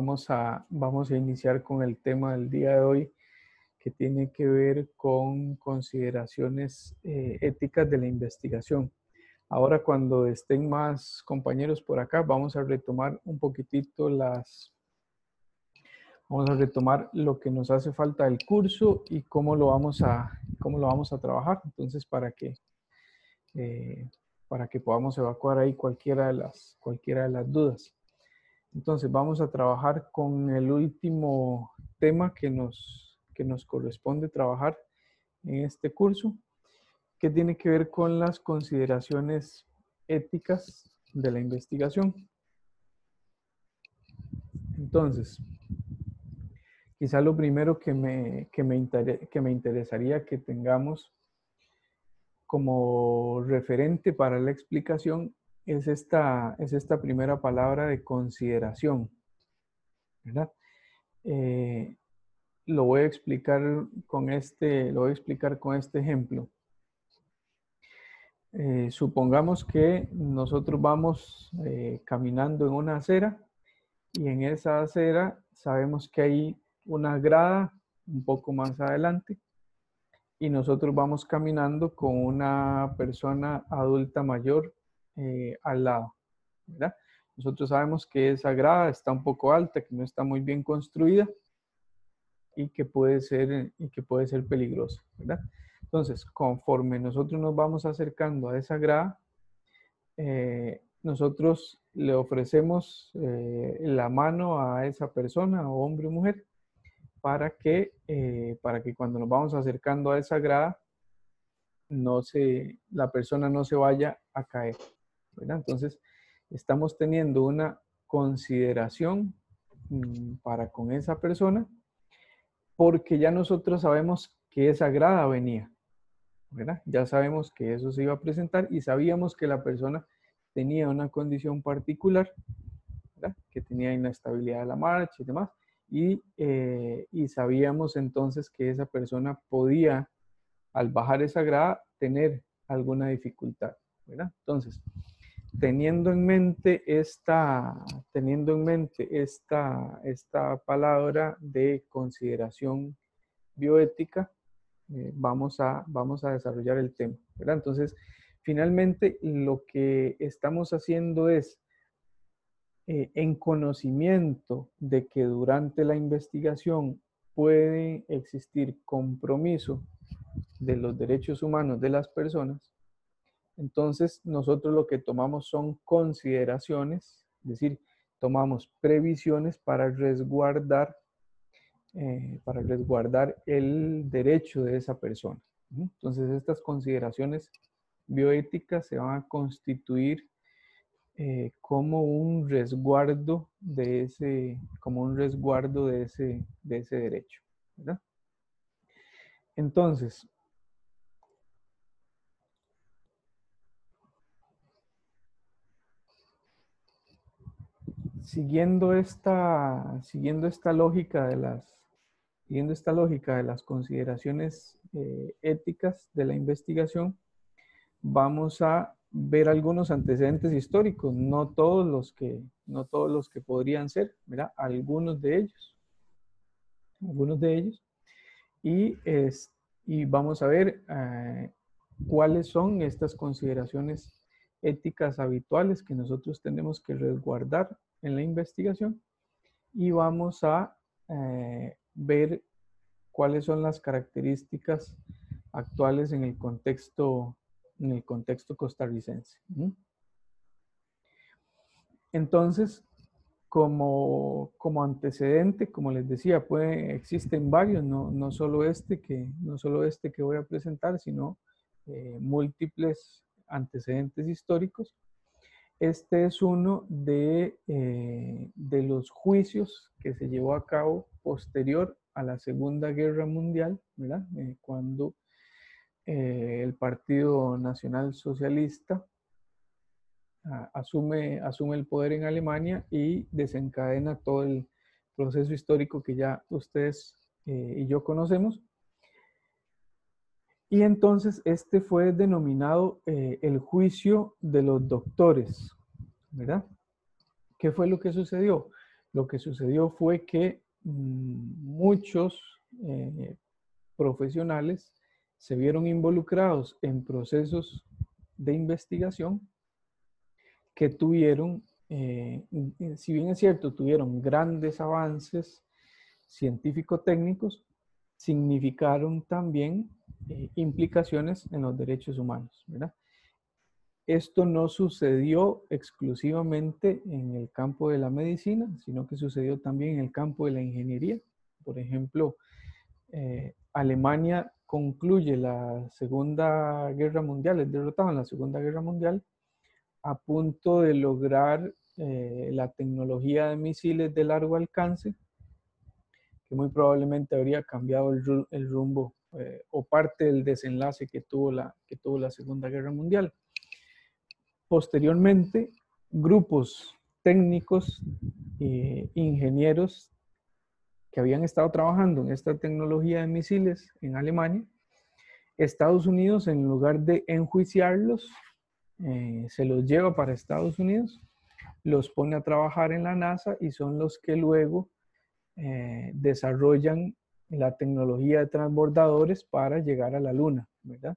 vamos a, vamos a iniciar con el tema del día de hoy que tiene que ver con consideraciones eh, éticas de la investigación. Ahora cuando estén más compañeros por acá, vamos a retomar un poquitito las... Vamos a retomar lo que nos hace falta del curso y cómo lo vamos a, cómo lo vamos a trabajar. Entonces, para que, eh, para que podamos evacuar ahí cualquiera de, las, cualquiera de las dudas. Entonces, vamos a trabajar con el último tema que nos, que nos corresponde trabajar en este curso, que tiene que ver con las consideraciones éticas de la investigación. Entonces, quizá lo primero que me, que me, que me interesaría que tengamos como referente para la explicación es esta, es esta primera palabra de consideración. ¿verdad? Eh, lo voy a explicar con este, lo voy a explicar con este ejemplo. Eh, supongamos que nosotros vamos eh, caminando en una acera y en esa acera sabemos que hay una grada un poco más adelante y nosotros vamos caminando con una persona adulta mayor eh, al lado. Nosotros sabemos que esa grada está un poco alta, que no está muy bien construida y que puede ser, y que puede ser peligrosa. ¿verdad? Entonces, conforme nosotros nos vamos acercando a esa grada, eh, nosotros le ofrecemos eh, la mano a esa persona, hombre o mujer, para que, eh, para que cuando nos vamos acercando a esa grada, no se, la persona no se vaya a caer. Entonces, estamos teniendo una consideración mm, para con esa persona porque ya nosotros sabemos que esa grada venía. Ya sabemos que eso se iba a presentar y sabíamos que la persona tenía una condición particular, que tenía inestabilidad de la marcha y demás, y, eh, y, sabíamos entonces que esa persona podía, al bajar esa grada, tener alguna dificultad. Entonces, teniendo en mente esta, teniendo en mente esta, esta palabra de consideración bioética, eh, vamos, a, vamos a desarrollar el tema. Entonces, finalmente lo que estamos haciendo es, eh, en conocimiento de que durante la investigación puede existir compromiso de los derechos humanos de las personas, entonces nosotros lo que tomamos son consideraciones, es decir, tomamos previsiones para resguardar eh, para resguardar el derecho de esa persona. Entonces, estas consideraciones bioéticas se van a constituir eh, como un resguardo de ese, como un resguardo de ese, de ese derecho. Entonces, siguiendo esta, siguiendo esta lógica de las Siguiendo esta lógica de las consideraciones eh, éticas de la investigación, vamos a ver algunos antecedentes históricos, no todos los que, no todos los que podrían ser, mira, algunos de ellos, algunos de ellos, y, es, y vamos a ver eh, cuáles son estas consideraciones éticas habituales que nosotros tenemos que resguardar en la investigación y vamos a eh, ver cuáles son las características actuales en el contexto, en el contexto costarricense. Entonces, como, como, antecedente, como les decía, puede, existen varios, no, no, solo este que, no solo este que voy a presentar, sino eh, múltiples antecedentes históricos. Este es uno de, eh, de los juicios que se llevó a cabo posterior a la Segunda Guerra Mundial. Eh, cuando eh, el Partido Nacional Socialista ah, asume el poder en Alemania y desencadena todo el proceso histórico que ya ustedes y yo conocemos. Y entonces este fue denominado el juicio de los doctores, ¿verdad? ¿Qué fue lo que sucedió? lo que sucedió fue que mm, muchos eh, profesionales se vieron involucrados en procesos de investigación que tuvieron, eh, si bien es cierto, tuvieron grandes avances científico-técnicos, significaron también eh, implicaciones en los derechos humanos. Esto no sucedió exclusivamente en el campo de la medicina, sino que sucedió también en el campo de la ingeniería. Por ejemplo, eh, Alemania concluye la Segunda Guerra Mundial, es derrotado en la Segunda Guerra Mundial, a punto de lograr eh, la tecnología de misiles de largo alcance, que muy probablemente habría cambiado el, rumbo eh, o parte del desenlace que tuvo, la, que tuvo la Segunda Guerra Mundial. Posteriormente, grupos técnicos e ingenieros que habían estado trabajando en esta tecnología de misiles en Alemania, Estados Unidos, en lugar de enjuiciarlos, eh, se los lleva para Estados Unidos, los pone a trabajar en la NASA y son los que luego eh, desarrollan la tecnología de transbordadores para llegar a la Luna, ¿verdad?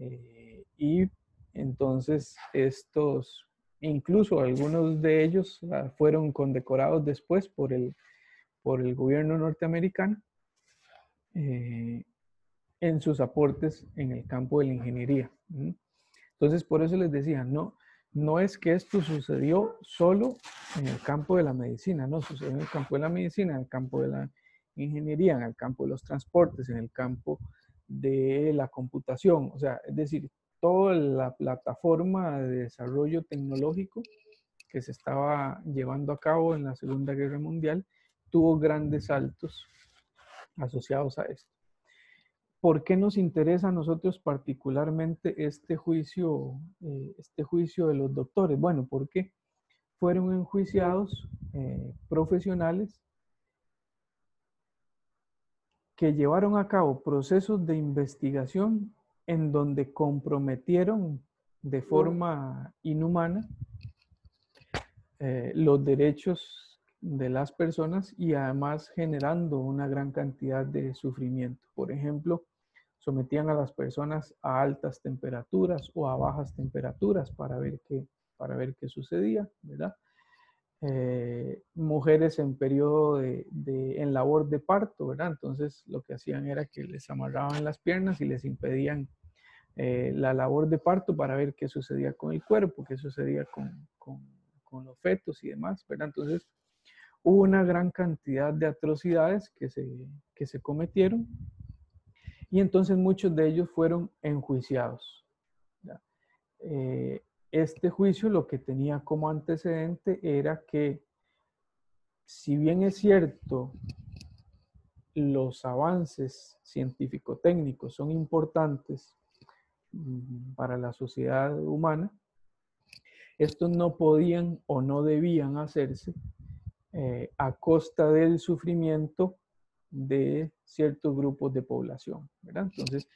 Eh, y entonces estos, incluso algunos de ellos ah, fueron condecorados después por el por el gobierno norteamericano eh, en sus aportes en el campo de la ingeniería. Entonces, por eso les decía, no, no es que esto sucedió solo en el campo de la medicina, no, sucedió en el campo de la medicina, en el campo de la ingeniería, en el campo de los transportes, en el campo de la computación, o sea, es decir, toda la plataforma de desarrollo tecnológico que se estaba llevando a cabo en la Segunda Guerra Mundial tuvo grandes saltos asociados a esto. ¿Por qué nos interesa a nosotros particularmente este juicio, eh, este juicio de los doctores? Bueno, porque fueron enjuiciados eh, profesionales que llevaron a cabo procesos de investigación en donde comprometieron de forma inhumana eh, los derechos de las personas y además generando una gran cantidad de sufrimiento. Por ejemplo, sometían a las personas a altas temperaturas o a bajas temperaturas para ver qué, para ver qué sucedía, ¿verdad? Eh, mujeres en periodo de, en labor de parto, ¿verdad? Entonces lo que hacían era que les amarraban las piernas y les impedían eh, la labor de parto para ver qué sucedía con el cuerpo, qué sucedía con, con, los fetos y demás, ¿verdad? Entonces hubo una gran cantidad de atrocidades que se, que se cometieron y entonces muchos de ellos fueron enjuiciados. Eh, este juicio lo que tenía como antecedente era que, si bien es cierto, los avances científico-técnicos son importantes mm, para la sociedad humana, estos no podían o no debían hacerse eh, a costa del sufrimiento de ciertos grupos de población. Entonces,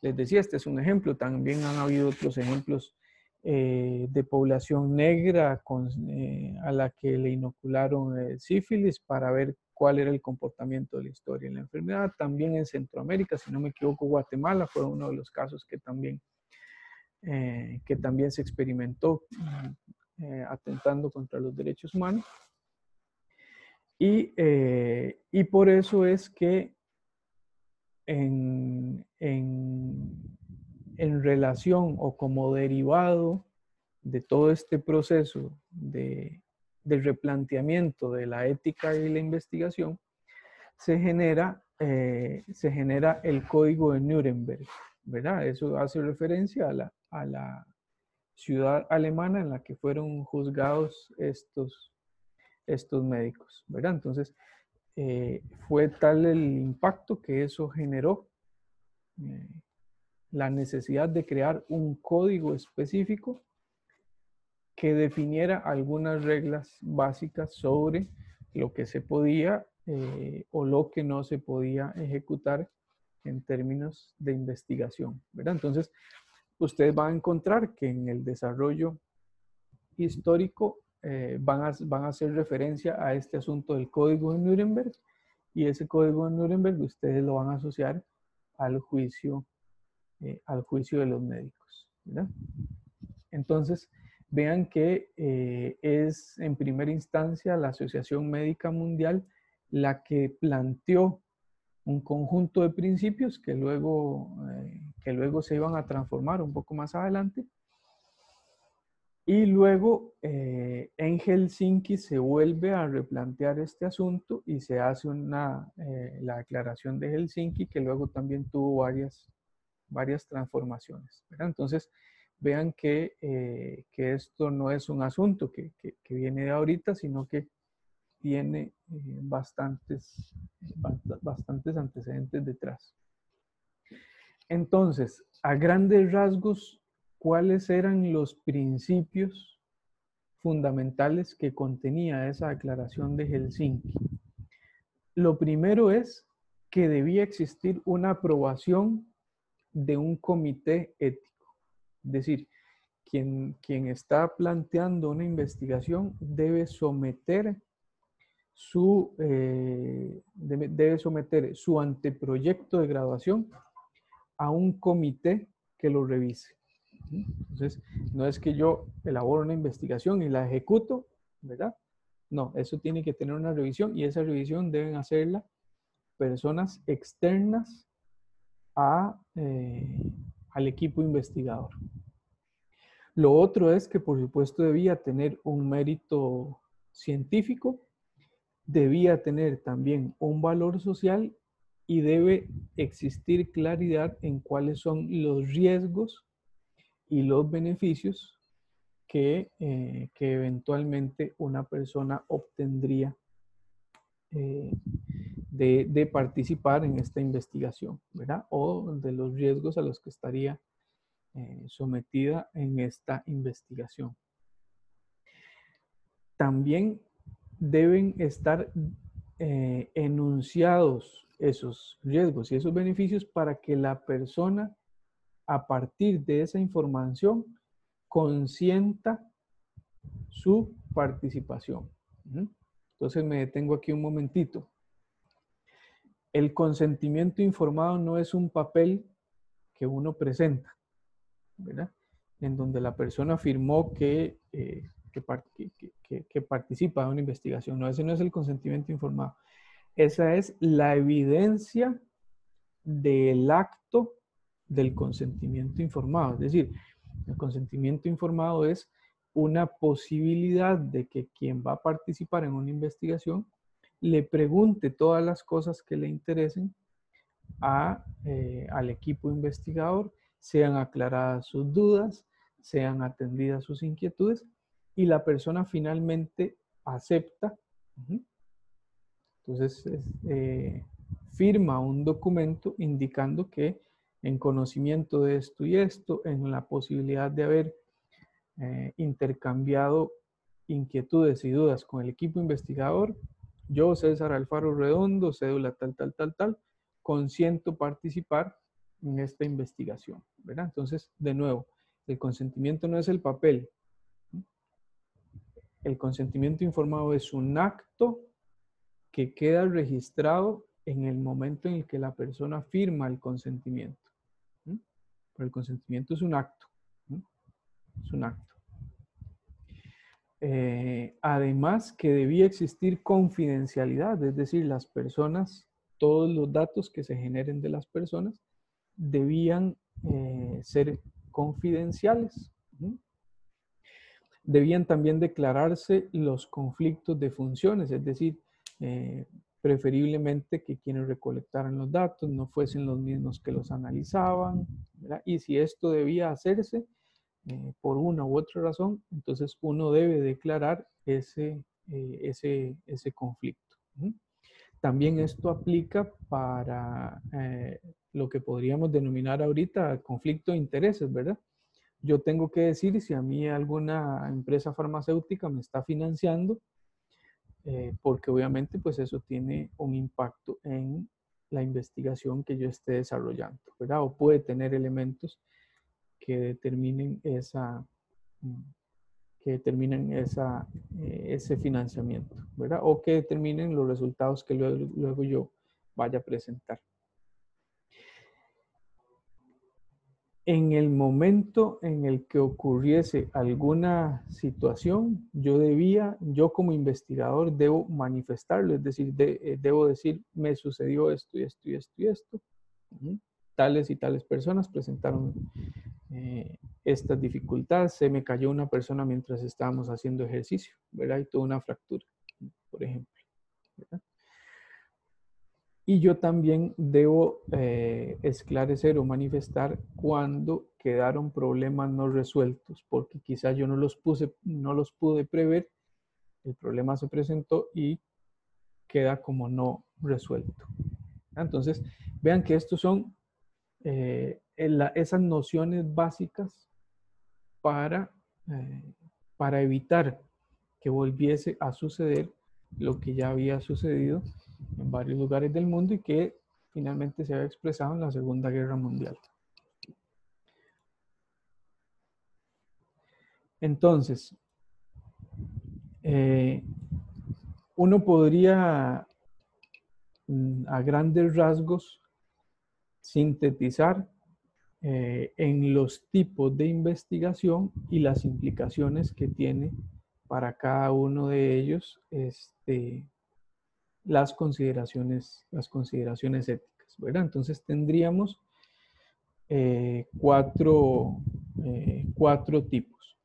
les decía, este es un ejemplo. También han habido otros ejemplos eh, de población negra eh, a la que le inocularon sífilis para ver cuál era el comportamiento de la historia en la enfermedad. También en Centroamérica, si no me equivoco, Guatemala fue uno de los casos que también, que también se experimentó atentando contra los derechos humanos. Eh, y, por eso es que en, relación o como derivado de todo este proceso de, replanteamiento de la ética y la investigación, se genera, eh, se genera el código de Nuremberg, ¿verdad? Eso hace referencia a la, a la ciudad alemana en la que fueron juzgados estos, estos médicos, ¿verdad? Entonces, eh, fue tal el impacto que eso generó eh, la necesidad de crear un código específico que definiera algunas reglas básicas sobre lo que se podía eh, o lo que no se podía ejecutar en términos de investigación, ¿verdad? Entonces, ustedes van a encontrar que en el desarrollo histórico eh, van, a, van a hacer referencia a este asunto del código de Nuremberg y ese código de Nuremberg ustedes lo van a asociar al juicio, eh, al juicio de los médicos. Entonces, vean que eh, es en primera instancia la Asociación Médica Mundial la que planteó un conjunto de principios que luego, que luego se iban a transformar un poco más adelante y luego eh, en Helsinki se vuelve a replantear este asunto y se hace una, eh, la declaración de Helsinki que luego también tuvo varias, varias transformaciones. Entonces, vean que, eh, que, esto no es un asunto que, que, viene de ahorita, sino que tiene bastantes, bastantes antecedentes detrás. Entonces, a grandes rasgos, cuáles eran los principios fundamentales que contenía esa declaración de Helsinki. Lo primero es que debía existir una aprobación de un comité ético. Es decir, quien, está planteando una investigación debe someter su, eh, debe someter su anteproyecto de graduación a un comité que lo revise. Entonces, no es que yo elaboro una investigación y la ejecuto, ¿verdad? No, eso tiene que tener una revisión y esa revisión deben hacerla personas externas a, eh, al equipo investigador. Lo otro es que, por supuesto, debía tener un mérito científico, debía tener también un valor social y debe existir claridad en cuáles son los riesgos y los beneficios que, eh, que eventualmente una persona obtendría eh, de, participar en esta investigación, ¿verdad? O de los riesgos a los que estaría eh, sometida en esta investigación. También deben estar enunciados esos riesgos y esos beneficios para que la persona a partir de esa información consienta su participación. Entonces me detengo aquí un momentito. El consentimiento informado no es un papel que uno presenta, ¿verdad? En donde la persona afirmó que, eh, que, que, participa de una investigación. No, ese no es el consentimiento informado. Esa es la evidencia del acto del consentimiento informado. Es decir, el consentimiento informado es una posibilidad de que quien va a participar en una investigación le pregunte todas las cosas que le interesen a, eh, al equipo investigador, sean aclaradas sus dudas, sean atendidas sus inquietudes y la persona finalmente acepta. Entonces, eh, firma un documento indicando que en conocimiento de esto y esto, en la posibilidad de haber eh, intercambiado inquietudes y dudas con el equipo investigador. Yo, César Alfaro Redondo, cédula tal, tal, tal, tal, consiento participar en esta investigación. Entonces, de nuevo, el consentimiento no es el papel. El consentimiento informado es un acto que queda registrado en el momento en el que la persona firma el consentimiento el consentimiento es un acto. Es un acto. Eh, además que debía existir confidencialidad, es decir, las personas, todos los datos que se generen de las personas debían eh, ser confidenciales. Debían también declararse los conflictos de funciones, es decir, eh, preferiblemente que quienes recolectaran los datos no fuesen los mismos que los analizaban, y si esto debía hacerse eh, por una u otra razón, entonces uno debe declarar ese, eh, ese, ese conflicto. También esto aplica para eh, lo que podríamos denominar ahorita conflicto de intereses, ¿verdad? Yo tengo que decir si a mí alguna empresa farmacéutica me está financiando, porque obviamente pues eso tiene un impacto en la investigación que yo esté desarrollando, ¿verdad? O puede tener elementos que determinen esa, mm, que determinen esa, eh, ese financiamiento, ¿verdad? O que determinen los resultados que luego, yo vaya a presentar. en el momento en el que ocurriese alguna situación, yo debía, yo como investigador debo manifestarlo, es decir, eh, debo decir, me sucedió esto y esto y esto y esto. Tales y tales personas presentaron eh, estas dificultades, se me cayó una persona mientras estábamos haciendo ejercicio, ¿verdad? Y tuvo una fractura, por ejemplo. ¿verdad? Y yo también debo eh, esclarecer o manifestar cuando quedaron problemas no resueltos, porque quizás yo no los, puse, no los pude prever, el problema se presentó y queda como no resuelto. Entonces, vean que estos son eh, esas nociones básicas para, eh, para evitar que volviese a suceder lo que ya había sucedido en varios lugares del mundo y que finalmente se había expresado en la Segunda Guerra Mundial. Entonces, eh, uno podría mm, a grandes rasgos sintetizar eh, en los tipos de investigación y las implicaciones que tiene para cada uno de ellos este, las consideraciones, las consideraciones éticas, ¿verdad? Entonces tendríamos eh, cuatro, eh, cuatro tipos.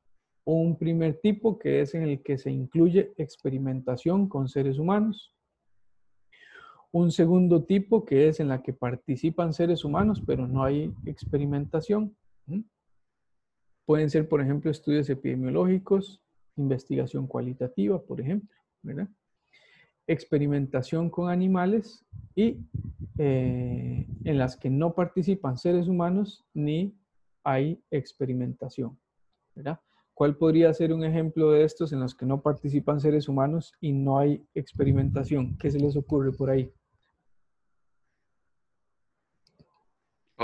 Un primer tipo que es en el que se incluye experimentación con seres humanos. Un segundo tipo que es en la que participan seres humanos, pero no hay experimentación. Pueden ser, por ejemplo, estudios epidemiológicos, investigación cualitativa, por ejemplo, experimentación con animales y eh, en las que no participan seres humanos ni hay experimentación. ¿Cuál podría ser un ejemplo de estos en los que no participan seres humanos y no hay experimentación? ¿Qué se les ocurre por ahí?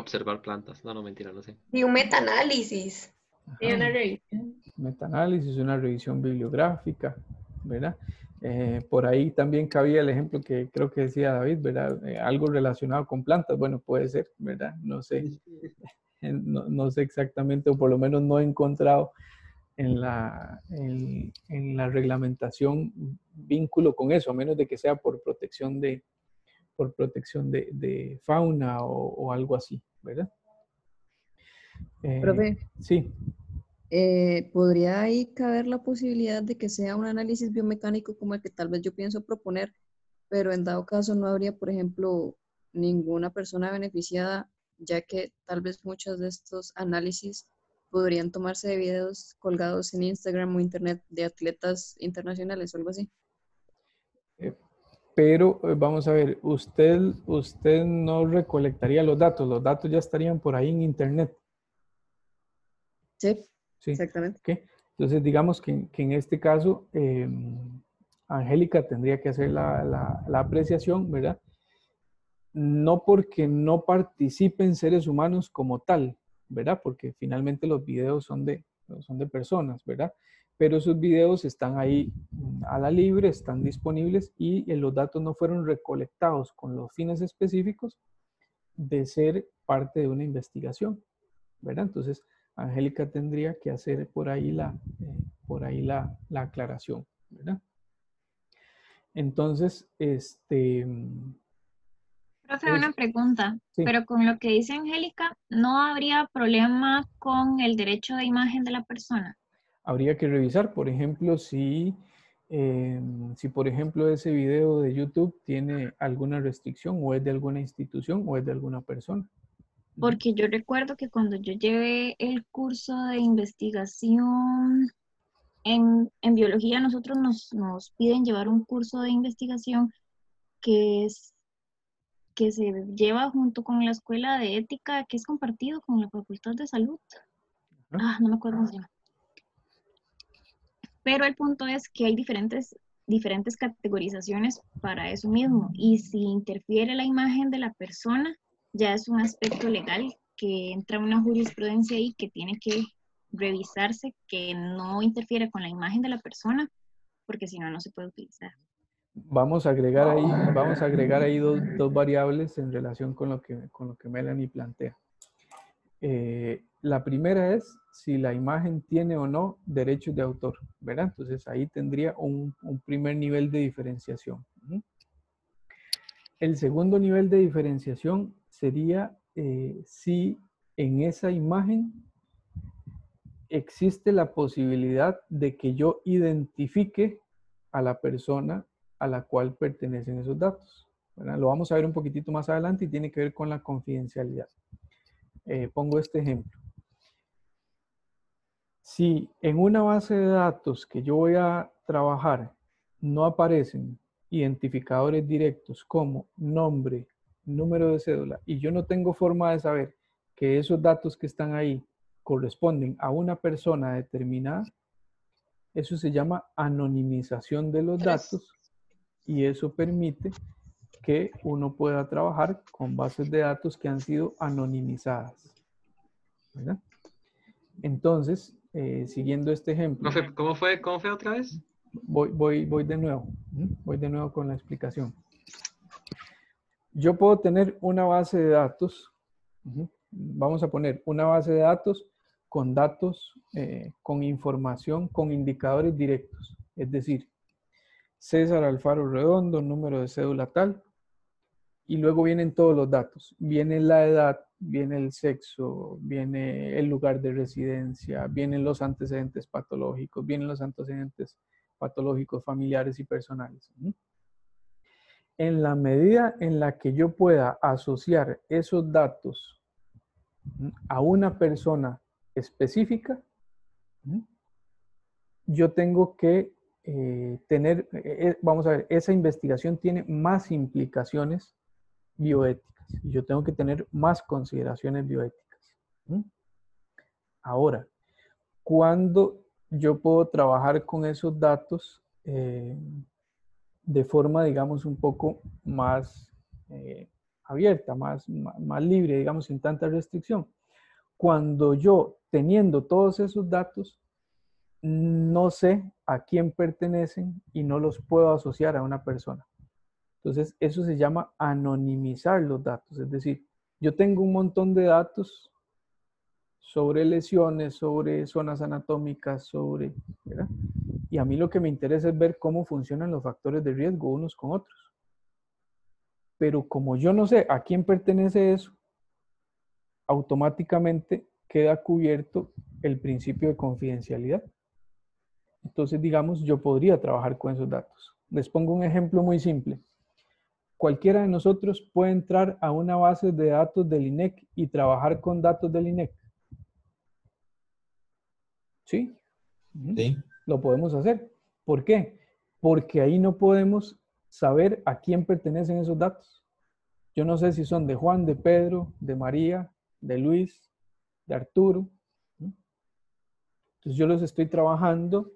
Observar plantas. No, no, mentira, no sé. Y un metaanálisis. Y una revisión. Metaanálisis, una revisión bibliográfica, ¿verdad? Eh, por ahí también cabía el ejemplo que creo que decía David, ¿verdad? Eh, algo relacionado con plantas, bueno, puede ser, ¿verdad? No sé, no, sé exactamente, o por lo menos no he encontrado en la, en, la reglamentación vínculo con eso, a menos de que sea por protección de, por protección de, fauna o, algo así, ¿verdad? Eh, sí. Eh, ¿podría ahí caber la posibilidad de que sea un análisis biomecánico como el que tal vez yo pienso proponer, pero en dado caso no habría, por ejemplo, ninguna persona beneficiada, ya que tal vez muchos de estos análisis podrían tomarse de videos colgados en Instagram o Internet de atletas internacionales o algo así? Pero eh, vamos a ver, usted, usted no recolectaría los datos, los datos ya estarían por ahí en Internet. Sí. Sí. Exactamente. Entonces, digamos que, en este caso, em, Angélica tendría que hacer la, apreciación, ¿verdad? No porque no participen seres humanos como tal, ¿verdad? Porque finalmente los videos son de, son de personas, ¿verdad? Pero esos videos están ahí a la libre, están disponibles y los datos no fueron recolectados con los fines específicos de ser parte de una investigación, ¿verdad? Entonces, Angélica tendría que hacer por ahí la, eh, por ahí la, aclaración, ¿verdad? Entonces, este... Profe, una pregunta, pero con lo que dice Angélica, ¿no habría problema con el derecho de imagen de la persona? Habría que revisar, por ejemplo, si, em, si por ejemplo ese video de YouTube tiene alguna restricción o es de alguna institución o es de alguna persona. Porque yo recuerdo que cuando yo llevé el curso de investigación en, biología, nosotros nos, nos, piden llevar un curso de investigación que es que se lleva junto con la escuela de ética, que es compartido con la Facultad de Salud. Ah, no me acuerdo cómo se llama. Pero el punto es que hay diferentes, diferentes categorizaciones para eso mismo. Y si interfiere la imagen de la persona, ya es un aspecto legal que entra una jurisprudencia ahí que tiene que revisarse que no interfiere con la imagen de la persona, porque si no, no se puede utilizar. Vamos a agregar ahí, vamos a agregar ahí dos, dos variables en relación con lo que, con lo que Melanie plantea. Eh, la primera es si la imagen tiene o no derechos de autor, ¿verdad? Entonces ahí tendría un, primer nivel de diferenciación. El segundo nivel de diferenciación sería eh, si en esa imagen existe la posibilidad de que yo identifique a la persona a la cual pertenecen esos datos. Lo vamos a ver un poquitito más adelante y tiene que ver con la confidencialidad. Eh, pongo este ejemplo. Si en una base de datos que yo voy a trabajar no aparecen identificadores directos como nombre, número de cédula, y yo no tengo forma de saber que esos datos que están ahí corresponden a una persona determinada, eso se llama anonimización de los datos y eso permite que uno pueda trabajar con bases de datos que han sido anonimizadas. ¿verdad? Entonces, eh, siguiendo este ejemplo. Profe, ¿cómo fue, ¿Cómo fue otra vez? Voy, voy, voy de nuevo. Voy de nuevo con la explicación. Yo puedo tener una base de datos. Vamos a poner una base de datos con datos, eh, con información, con indicadores directos. Es decir, César Alfaro Redondo, número de cédula tal, y luego vienen todos los datos. Viene la edad, viene el sexo, viene el lugar de residencia, vienen los antecedentes patológicos, vienen los antecedentes patológicos familiares y personales. En la medida en la que yo pueda asociar esos datos a una persona específica, yo tengo que eh, tener, eh, eh, vamos a ver, esa investigación tiene más implicaciones bioéticas. y Yo tengo que tener más consideraciones bioéticas. Ahora, cuando yo puedo trabajar con esos datos eh, de forma, digamos, un poco más eh, abierta, más, más libre, digamos, sin tanta restricción. Cuando yo, teniendo todos esos datos, no sé a quién pertenecen y no los puedo asociar a una persona. Entonces, eso se llama anonimizar los datos. Es decir, yo tengo un montón de datos sobre lesiones, sobre zonas anatómicas, sobre... Y a mí lo que me interesa es ver cómo funcionan los factores de riesgo unos con otros. Pero como yo no sé a quién pertenece eso, automáticamente queda cubierto el principio de confidencialidad. Entonces, digamos, yo podría trabajar con esos datos. Les pongo un ejemplo muy simple. Cualquiera de nosotros puede entrar a una base de datos del INEC y trabajar con datos del INEC. ¿Sí? Sí. Lo podemos hacer. ¿Por qué? Porque ahí no podemos saber a quién pertenecen esos datos. Yo no sé si son de Juan, de Pedro, de María, de Luis, de Arturo. Entonces yo los estoy trabajando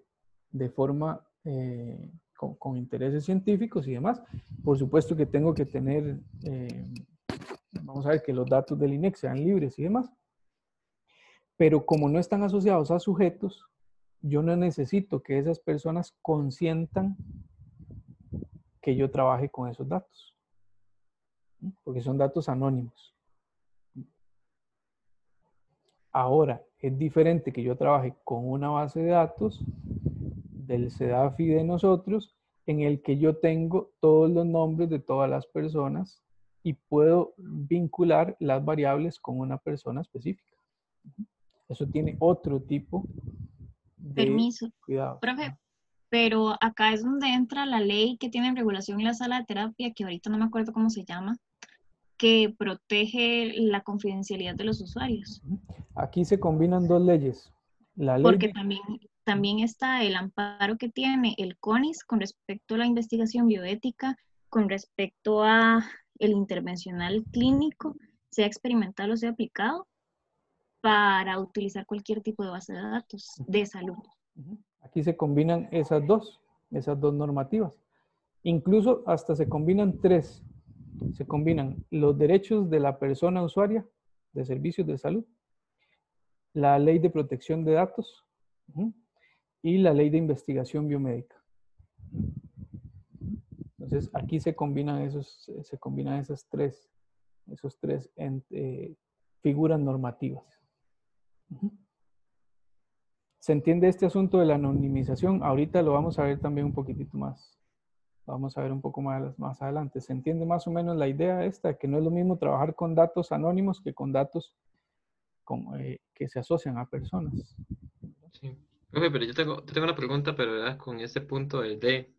de forma eh, con, intereses científicos y demás. Por supuesto que tengo que tener, eh, vamos a ver, que los datos del INEC sean libres y demás. Pero como no están asociados a sujetos, yo no necesito que esas personas consientan que yo trabaje con esos datos, porque son datos anónimos. Ahora, es diferente que yo trabaje con una base de datos del CEDAFI de nosotros, en el que yo tengo todos los nombres de todas las personas y puedo vincular las variables con una persona específica. Eso tiene otro tipo de Permiso. cuidado. Profe, pero acá es donde entra la ley que tiene en regulación la sala de terapia, que ahorita no me acuerdo cómo se llama, que protege la confidencialidad de los usuarios. Aquí se combinan dos leyes. La ley Porque de- también, también está el amparo que tiene el CONIS con respecto a la investigación bioética, con respecto a el intervencional clínico, sea experimental o sea aplicado, para utilizar cualquier tipo de base de datos de salud. Aquí se combinan esas dos, esas dos normativas. Incluso hasta se combinan tres. Se combinan los derechos de la persona usuaria de servicios de salud la ley de protección de datos y la ley de investigación biomédica. Entonces, aquí se combinan esos, se combinan esas tres, esos tres eh, figuras normativas. ¿Se entiende este asunto de la anonimización? Ahorita lo vamos a ver también un poquitito más. Vamos a ver un poco más, más adelante. ¿Se entiende más o menos la idea esta? Que no es lo mismo trabajar con datos anónimos que con datos eh, que se asocian a personas. Sí. Profe, pero yo tengo, yo tengo una pregunta, pero ¿verdad? con ese punto del de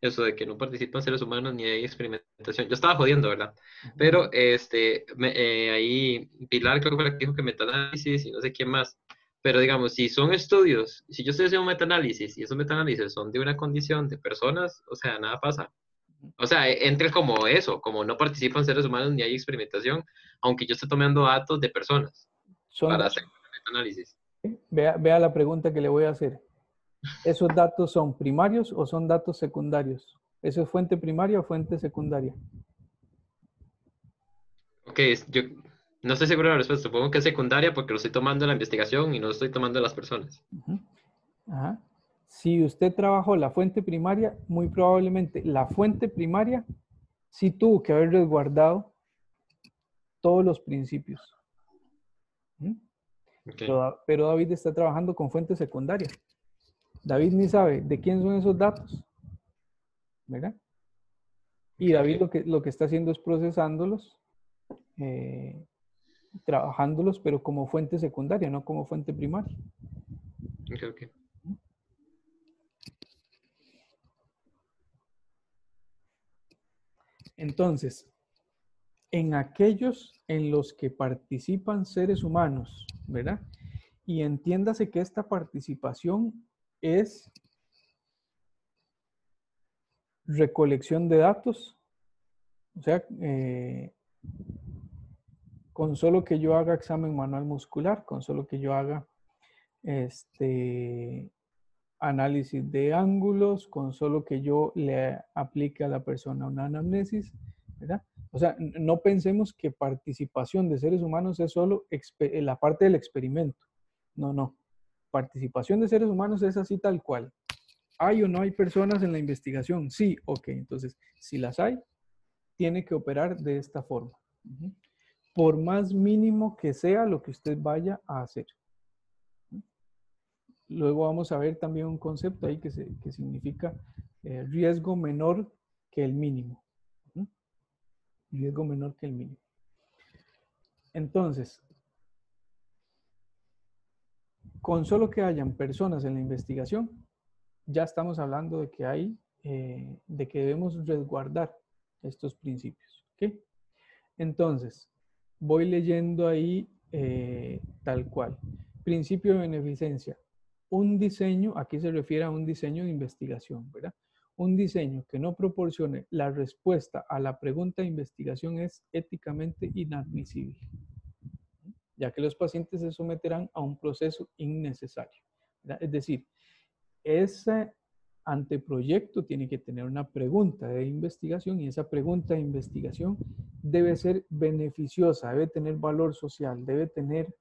eso de que no participan seres humanos ni hay experimentación. Yo estaba jodiendo, ¿verdad? Pero este, me- eh, ahí Pilar creo que fue la que dijo que metaanálisis y no sé quién más. Pero digamos, si son estudios, si yo estoy haciendo un metaanálisis y esos metaanálisis son de una condición de personas, o sea, nada pasa. O sea, e- entra como eso, como no participan seres humanos ni hay experimentación, aunque yo esté tomando datos de personas Son, para hacer un metaanálisis. Vea, vea la pregunta que le voy a hacer. ¿Esos datos son primarios o son datos secundarios? ¿Eso es fuente primaria o fuente secundaria? Ok, yo no estoy seguro de la respuesta. Supongo que es secundaria porque lo estoy tomando en la investigación y no estoy tomando de las personas. Ajá. Si usted trabajó la fuente primaria, muy probablemente la fuente primaria sí tuvo que haber resguardado todos los principios. Pero, Da- pero David está trabajando con fuente secundaria. David ni sabe de quién son esos datos. ¿Verdad? Y David lo que, lo que está haciendo es procesándolos, eh, trabajándolos, pero como fuente secundaria, no como fuente primaria. Ok, ok. Entonces, en aquellos en los que participan seres humanos, ¿verdad? Y entiéndase que esta participación es recolección de datos, o sea, eh, con solo que yo haga examen manual muscular, con solo que yo haga este análisis de ángulos, con solo que yo le aplique a la persona una anamnesis, ¿verdad? O sea, no pensemos que participación de seres humanos es solo expe- la parte del experimento. No, no. Participación de seres humanos es así tal cual. ¿Hay o no hay personas en la investigación? Sí, ok. Entonces, si las hay, tiene que operar de esta forma. Por más mínimo que sea lo que usted vaya a hacer. Luego vamos a ver también un concepto ahí que significa eh, riesgo menor que el mínimo. Riesgo menor que el mínimo. Entonces, con solo que hayan personas en la investigación, ya estamos hablando de que hay, eh, de que debemos resguardar estos principios. Entonces, voy leyendo ahí eh, tal cual. Principio de beneficencia. Un diseño, aquí se refiere a un diseño de investigación, ¿verdad? Un diseño que no proporcione la respuesta a la pregunta de investigación es éticamente inadmisible, ya que los pacientes se someterán a un proceso innecesario. Es decir, ese anteproyecto tiene que tener una pregunta de investigación y esa pregunta de investigación debe ser beneficiosa, debe tener valor social, debe tener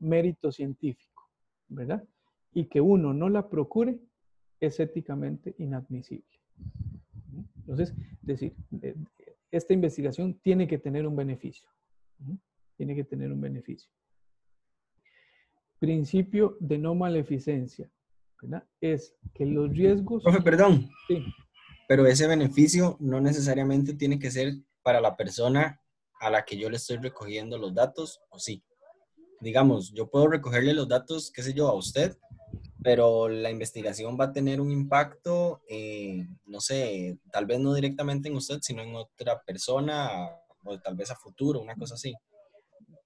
mérito científico, ¿verdad? Y que uno no la procure es éticamente inadmisible. Entonces, es decir, esta investigación tiene que tener un beneficio. ¿no? Tiene que tener un beneficio. Principio de no maleficencia. ¿verdad? Es que los riesgos... Profe, perdón, Sí, pero ese beneficio no necesariamente tiene que ser para la persona a la que yo le estoy recogiendo los datos, o sí. Digamos, yo puedo recogerle los datos, qué sé yo, a usted, pero la investigación va a tener un impacto, eh, no sé, tal vez no directamente en usted, sino en otra persona, o tal vez a futuro, una cosa así.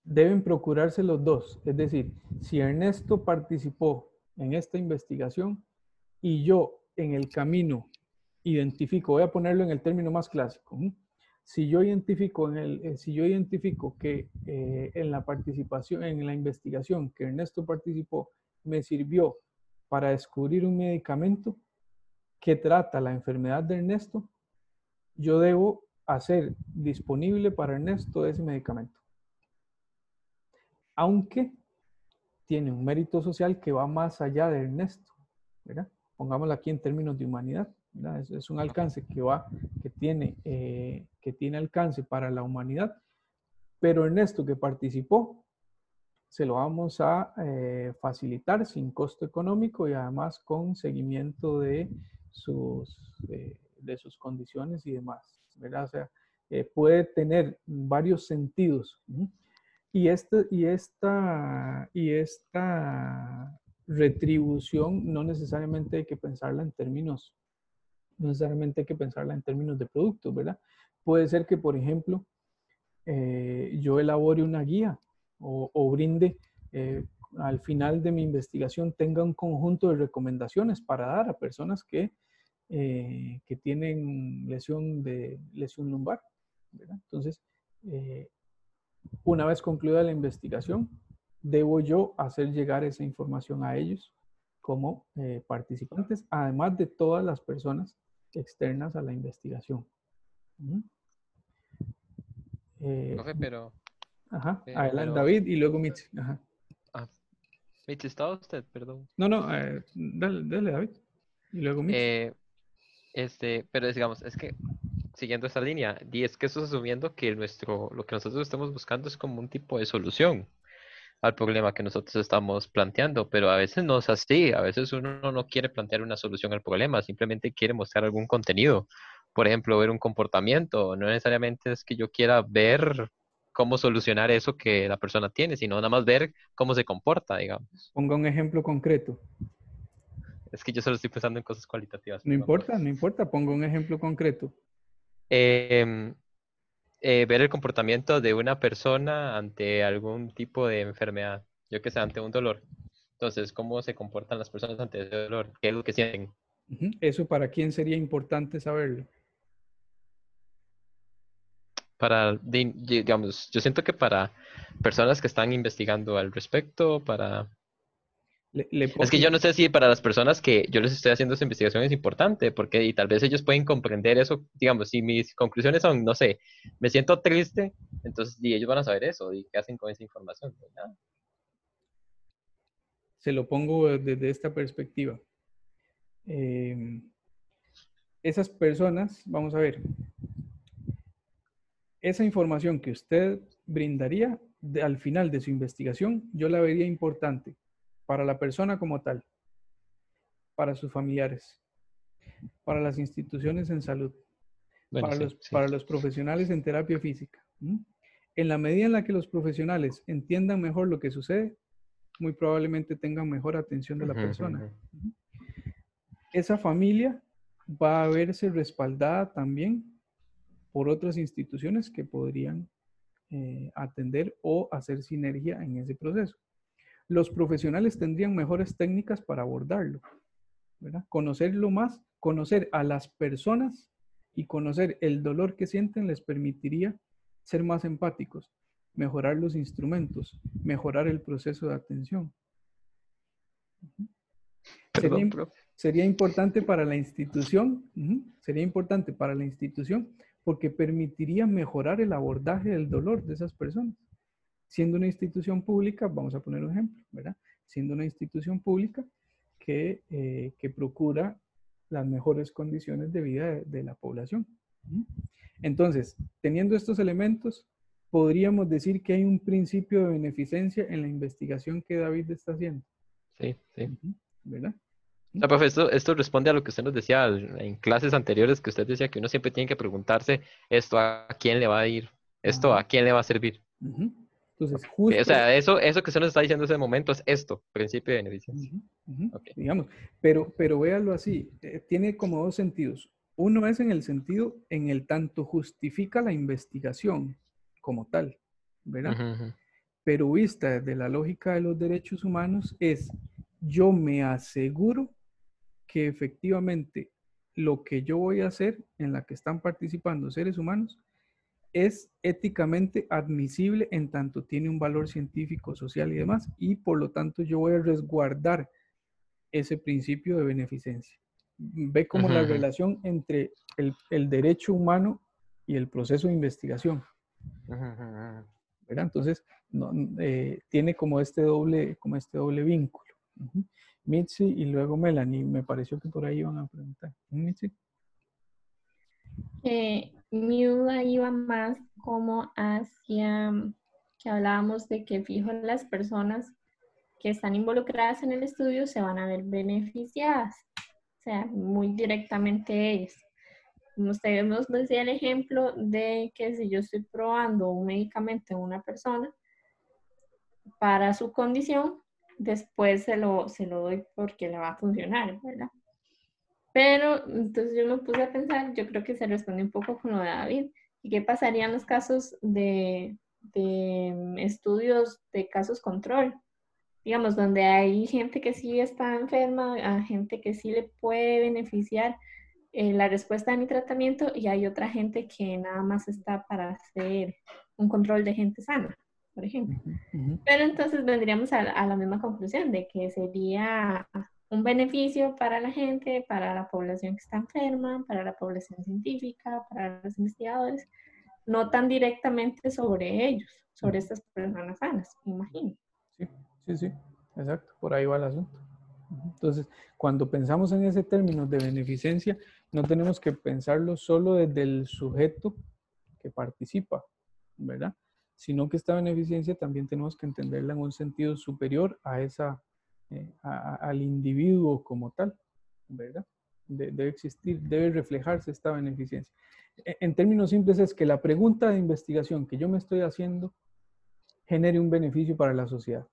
deben procurarse los dos. Es decir, si Ernesto participó en esta investigación y yo en el camino identifico, voy a ponerlo en el término más clásico, ¿m? si yo identifico, en el, eh, si yo identifico que eh, en la participación, en la investigación que Ernesto participó, me sirvió para descubrir un medicamento que trata la enfermedad de Ernesto, yo debo hacer disponible para Ernesto ese medicamento. Aunque tiene un mérito social que va más allá de Ernesto, ¿verdad? Pongámoslo aquí en términos de humanidad. Es, es un alcance que va, que tiene, eh, que tiene alcance para la humanidad, pero Ernesto que participó, se lo vamos a eh, facilitar sin costo económico y además con seguimiento de sus, eh, de sus condiciones y demás, ¿verdad? O sea, eh, puede tener varios sentidos. Y, este, y, esta, y esta retribución no necesariamente hay que pensarla en términos, no necesariamente hay que pensarla en términos de productos, ¿verdad? Puede ser que, por ejemplo, yo elabore una guía o, o brinde eh, al final de mi investigación tenga un conjunto de recomendaciones para dar a personas que, eh, que tienen lesión, de, lesión lumbar. ¿verdad? Entonces, eh, una vez concluida la investigación, debo yo hacer llegar esa información a ellos como eh, participantes, además de todas las personas externas a la investigación. Profe, pero, ajá, eh, adelante pero- David y luego Mitch. Ajá. Mitch, ¿estaba usted? Perdón. No, no, eh, dale, dale, David. Y luego Mitch. Eh, este, pero digamos, es que siguiendo esa línea, di es que eso es asumiendo que nuestro, lo que nosotros estamos buscando es como un tipo de solución al problema que nosotros estamos planteando, pero a veces no es así, a veces uno no quiere plantear una solución al problema, simplemente quiere mostrar algún contenido, por ejemplo, ver un comportamiento, no necesariamente es que yo quiera ver cómo solucionar eso que la persona tiene, sino nada más ver cómo se comporta, digamos. Ponga un ejemplo concreto. Es que yo solo estoy pensando en cosas cualitativas. No perdón, importa, no importa, ponga un ejemplo concreto. Em, eh, ver el comportamiento de una persona ante algún tipo de enfermedad, yo que sé, ante un dolor. Entonces, ¿cómo se comportan las personas ante ese dolor? ¿Qué es lo que sienten? Eso para quién sería importante saberlo. Para, di- digamos, yo siento que para personas que están investigando al respecto, para... Le- le Es que yo no sé si para las personas que yo les estoy haciendo esa investigación es importante, porque y tal vez ellos pueden comprender eso, digamos, si mis conclusiones son, no sé, me siento triste, entonces y ellos van a saber eso, y qué hacen con esa información. Pues se lo pongo desde esta perspectiva. Eh, esas personas, vamos a ver, esa información que usted brindaría de- al final de su investigación, yo la vería importante para la persona como tal, para sus familiares, para las instituciones en salud, Bueno, para, sí, los, sí. para los profesionales en terapia física. En la medida en la que los profesionales entiendan mejor lo que sucede, muy probablemente tengan mejor atención de la persona. Esa familia va a verse respaldada también por otras instituciones que podrían eh, atender o hacer sinergia en ese proceso. Los profesionales tendrían mejores técnicas para abordarlo, ¿verdad? Conocerlo más, conocer a las personas y conocer el dolor que sienten les permitiría ser más empáticos, mejorar los instrumentos, mejorar el proceso de atención. Sería, Perdón, importante para la institución, sería importante para la institución porque permitiría mejorar el abordaje del dolor de esas personas. Siendo una institución pública, vamos a poner un ejemplo, ¿verdad? Siendo una institución pública que, eh, que procura las mejores condiciones de vida de, de la población. Ujú. Entonces, teniendo estos elementos, podríamos decir que hay un principio de beneficencia en la investigación que David está haciendo, Sí, sí. Ujú, ¿verdad? O sea, profe, esto, esto responde a lo que usted nos decía en clases anteriores, que usted decía que uno siempre tiene que preguntarse esto a quién le va a ir, esto a quién le va a servir. Entonces, justo... O sea, eso, eso que usted nos está diciendo en ese momento es esto, principio de beneficencia. Ujú, ujú, Ok. Digamos, pero, pero véalo así, eh, tiene como dos sentidos. Uno es en el sentido en el tanto justifica la investigación como tal, ¿verdad? Pero vista desde la lógica de los derechos humanos es, yo me aseguro que efectivamente lo que yo voy a hacer en la que están participando seres humanos es éticamente admisible en tanto tiene un valor científico, social y demás, y por lo tanto yo voy a resguardar ese principio de beneficencia. Ve como la Ujú, ujú. relación entre el, el derecho humano y el proceso de investigación. ¿verdad? Entonces, no, eh, tiene como este doble, como este doble vínculo. Ujú. Mitzi y luego Melanie. Me pareció que por ahí iban a preguntar. Mitzi. Eh, mi duda iba más como hacia que hablábamos de que fijo las personas que están involucradas en el estudio se van a ver beneficiadas, o sea, muy directamente ellas. Como usted nos decía el ejemplo de que si yo estoy probando un medicamento en una persona para su condición, después se lo, se lo doy porque le va a funcionar, ¿verdad? Pero entonces yo me puse a pensar, yo creo que se responde un poco con lo de David. ¿Y qué pasaría en los casos de, de estudios de casos control? Digamos, donde hay gente que sí está enferma, a gente que sí le puede beneficiar eh, la respuesta de mi tratamiento y hay otra gente que nada más está para hacer un control de gente sana, por ejemplo. Pero entonces vendríamos a, a la misma conclusión de que sería un beneficio para la gente, para la población que está enferma, para la población científica, para los investigadores, no tan directamente sobre ellos, sobre estas personas sanas, me imagino. Sí, sí, sí, exacto, por ahí va el asunto. Entonces, cuando pensamos en ese término de beneficencia, no tenemos que pensarlo solo desde el sujeto que participa, ¿verdad? Sino que esta beneficencia también tenemos que entenderla en un sentido superior a esa, eh, a- a- al individuo como tal, ¿verdad? De- debe existir, debe reflejarse esta beneficencia. E- En términos simples es que la pregunta de investigación que yo me estoy haciendo genere un beneficio para la sociedad.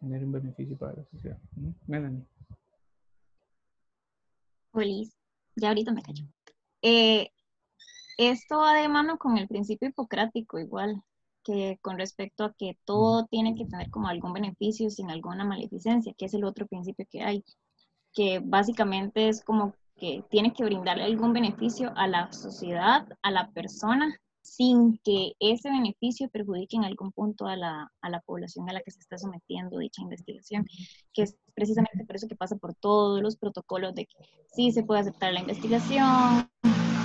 Genere un beneficio para la sociedad. ¿Mm? Melanie. Feliz. Ya ahorita me callo. Eh, esto va de mano con el principio hipocrático igual, que con respecto a que todo tiene que tener como algún beneficio sin alguna maleficencia, que es el otro principio que hay, que básicamente es como que tiene que brindarle algún beneficio a la sociedad, a la persona, sin que ese beneficio perjudique en algún punto a la, a la población a la que se está sometiendo dicha investigación, que es precisamente por eso que pasa por todos los protocolos de que sí se puede aceptar la investigación,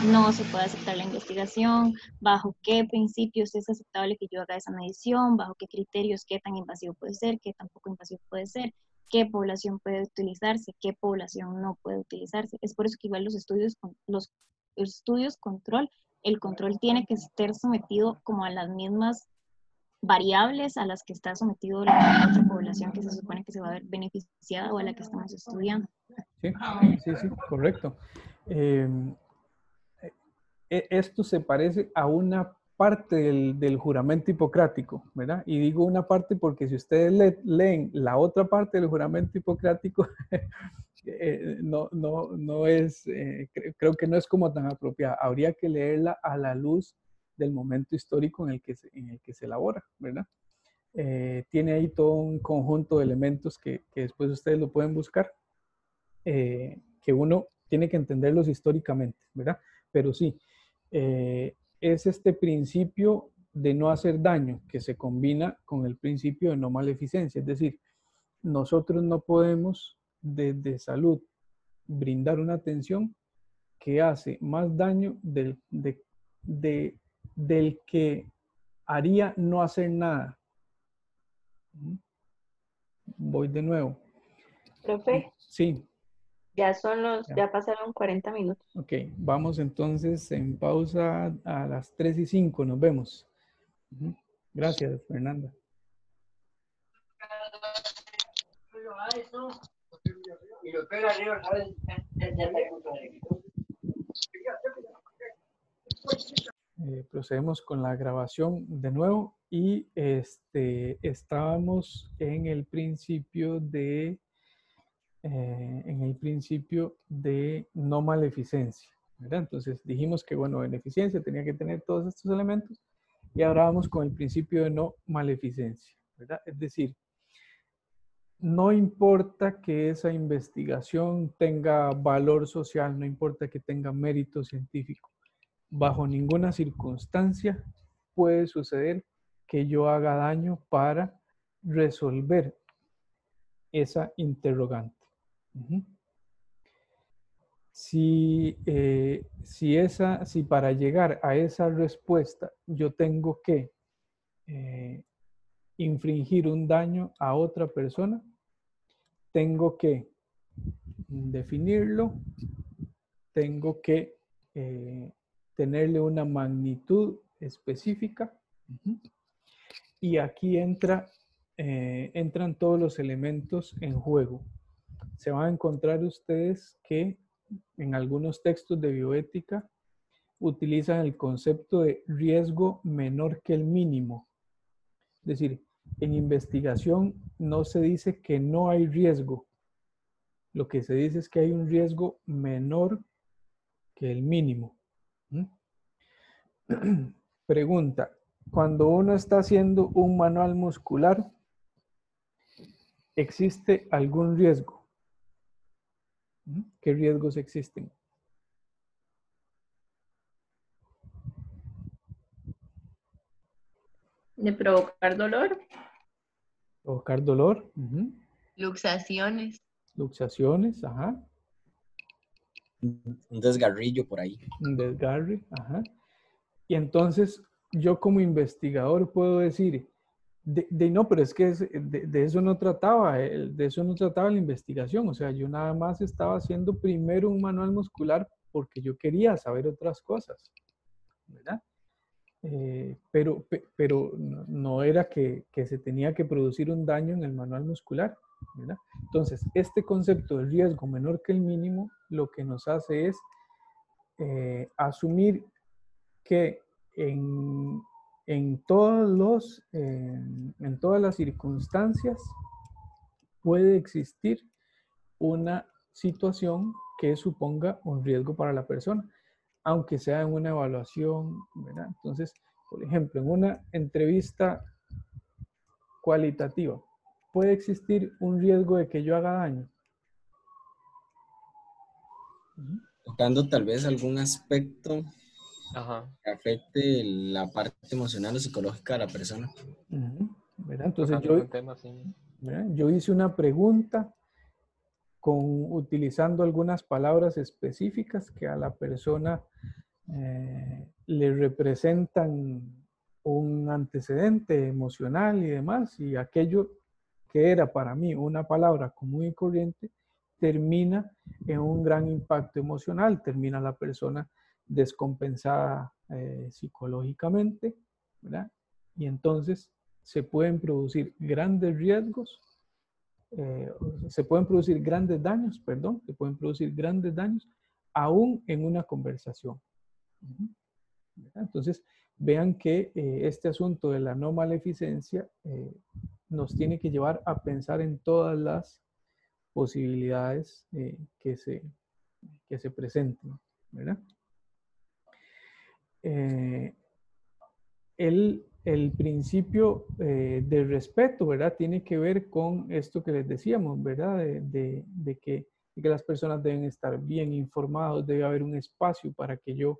no se puede aceptar la investigación, bajo qué principios es aceptable que yo haga esa medición, bajo qué criterios, qué tan invasivo puede ser, qué tan poco invasivo puede ser, qué población puede utilizarse, qué población no puede utilizarse. Es por eso que igual los estudios, los estudios control, el control tiene que estar sometido como a las mismas variables a las que está sometido la otra población que se supone que se va a ver beneficiada o a la que estamos estudiando. Sí, sí, sí, correcto. Eh, esto se parece a una parte del, del juramento hipocrático, ¿verdad? Y digo una parte porque si ustedes le- leen la otra parte del juramento hipocrático, eh, no, no, no es, eh, cre- creo que no es como tan apropiada. Habría que leerla a la luz del momento histórico en el que se, en el que se elabora, ¿verdad? Eh, tiene ahí todo un conjunto de elementos que, que después ustedes lo pueden buscar eh, que uno tiene que entenderlos históricamente, ¿verdad? Pero sí, eh, es este principio de no hacer daño que se combina con el principio de no maleficencia. Es decir, nosotros no podemos desde salud brindar una atención que hace más daño del, de- de- del que haría no hacer nada. Voy de nuevo. Profe, Sí, ya son los, Ya. ya pasaron 40 minutos. Ok, vamos entonces en pausa a las 3 y 5, nos vemos. Gracias, Fernanda. Eh, procedemos con la grabación de nuevo y este, estábamos en el principio de eh, en el principio de no maleficencia. Entonces dijimos que, bueno, beneficencia tenía que tener todos estos elementos y ahora vamos con el principio de no maleficencia. Es decir, no importa que esa investigación tenga valor social, no importa que tenga mérito científico, bajo ninguna circunstancia puede suceder que yo haga daño para resolver esa interrogante. Si, eh, si, para llegar a esa respuesta yo tengo que eh, infringir un daño a otra persona, tengo que definirlo, tengo que eh, tenerle una magnitud específica. Y aquí entra, entran todos los elementos en juego. Se van a encontrar ustedes que en algunos textos de bioética utilizan el concepto de riesgo menor que el mínimo. Es decir, en investigación no se dice que no hay riesgo. Lo que se dice es que hay un riesgo menor que el mínimo. ¿Mm? Pregunta, cuando uno está haciendo un manual muscular, ¿existe algún riesgo? ¿Qué riesgos existen? De provocar dolor. Provocar dolor. Luxaciones. luxaciones, ajá, Un desgarrillo por ahí. un desgarre, ajá. Y entonces yo como investigador puedo decir, de, de- no, pero es que es- de, de eso no trataba, de eso no trataba la investigación, o sea, yo nada más estaba haciendo primero un manual muscular porque yo quería saber otras cosas, ¿verdad? Eh, pero, pe- pero no, no era que, que se tenía que producir un daño en el manual muscular, ¿verdad? Entonces, este concepto de riesgo menor que el mínimo lo que nos hace es eh, asumir que en, en todos los, eh, en todas las circunstancias puede existir una situación que suponga un riesgo para la persona, aunque sea en una evaluación, ¿verdad? Entonces, por ejemplo, en una entrevista cualitativa, ¿puede existir un riesgo de que yo haga daño? Tocando tal vez algún aspecto Ajá. que afecte la parte emocional o psicológica de la persona. Ujú, ¿verdad? Entonces yo, tema. ¿verdad? yo hice una pregunta con, utilizando algunas palabras específicas que a la persona eh, le representan un antecedente emocional y demás, y aquello que era para mí una palabra común y corriente, termina en un gran impacto emocional, termina la persona descompensada eh, psicológicamente, ¿verdad? Y entonces se pueden producir grandes riesgos, eh, se pueden producir grandes daños, perdón, se pueden producir grandes daños aún en una conversación. Entonces, vean que eh, este asunto de la no maleficencia nos tiene que llevar a pensar en todas las posibilidades que, se, que se presenten, ¿verdad? Eh, el, el principio eh, de respeto, ¿verdad? Tiene que ver con esto que les decíamos, ¿verdad? De, de- que, que las personas deben estar bien informados, debe haber un espacio para que yo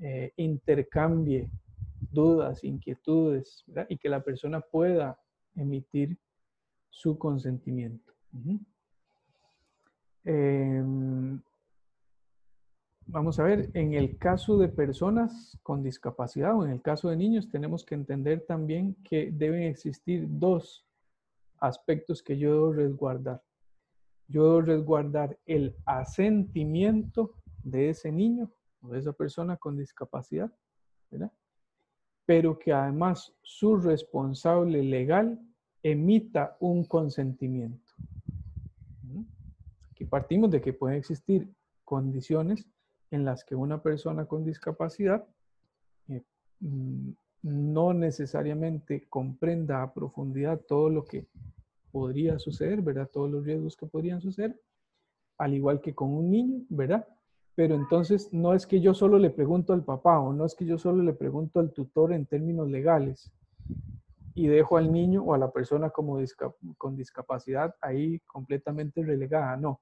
eh, intercambie dudas, inquietudes, ¿verdad? Y que la persona pueda emitir su consentimiento. Vamos a ver, en el caso de personas con discapacidad o en el caso de niños, tenemos que entender también que deben existir dos aspectos que yo debo resguardar. Yo debo resguardar el asentimiento de ese niño o de esa persona con discapacidad. Pero que además su responsable legal emita un consentimiento. ¿Mm? Aquí partimos de que pueden existir condiciones en las que una persona con discapacidad eh, mm, no necesariamente comprenda a profundidad todo lo que podría suceder, ¿verdad? Todos los riesgos que podrían suceder, al igual que con un niño, ¿verdad? Pero entonces no es que yo solo le pregunto al papá o no es que yo solo le pregunto al tutor en términos legales y dejo al niño o a la persona con discapacidad ahí completamente relegada, no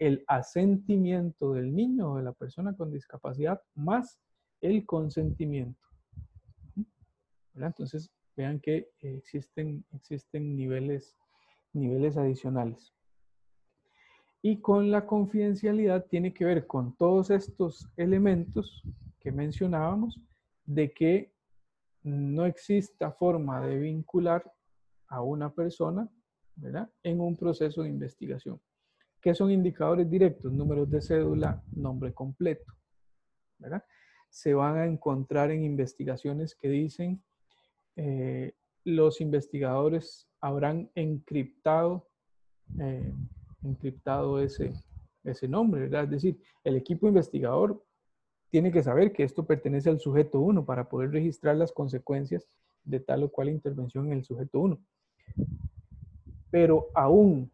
el asentimiento del niño o de la persona con discapacidad más el consentimiento. Entonces, vean que eh, existen, existen niveles, niveles adicionales. Y con la confidencialidad tiene que ver con todos estos elementos que mencionábamos de que no exista forma de vincular a una persona en un proceso de investigación. ¿Qué son indicadores directos? Números de cédula, nombre completo. Se van a encontrar en investigaciones que dicen eh, los investigadores habrán encriptado, eh, encriptado ese, ese nombre. Es decir, el equipo investigador tiene que saber que esto pertenece al sujeto 1 para poder registrar las consecuencias de tal o cual intervención en el sujeto 1. Pero aún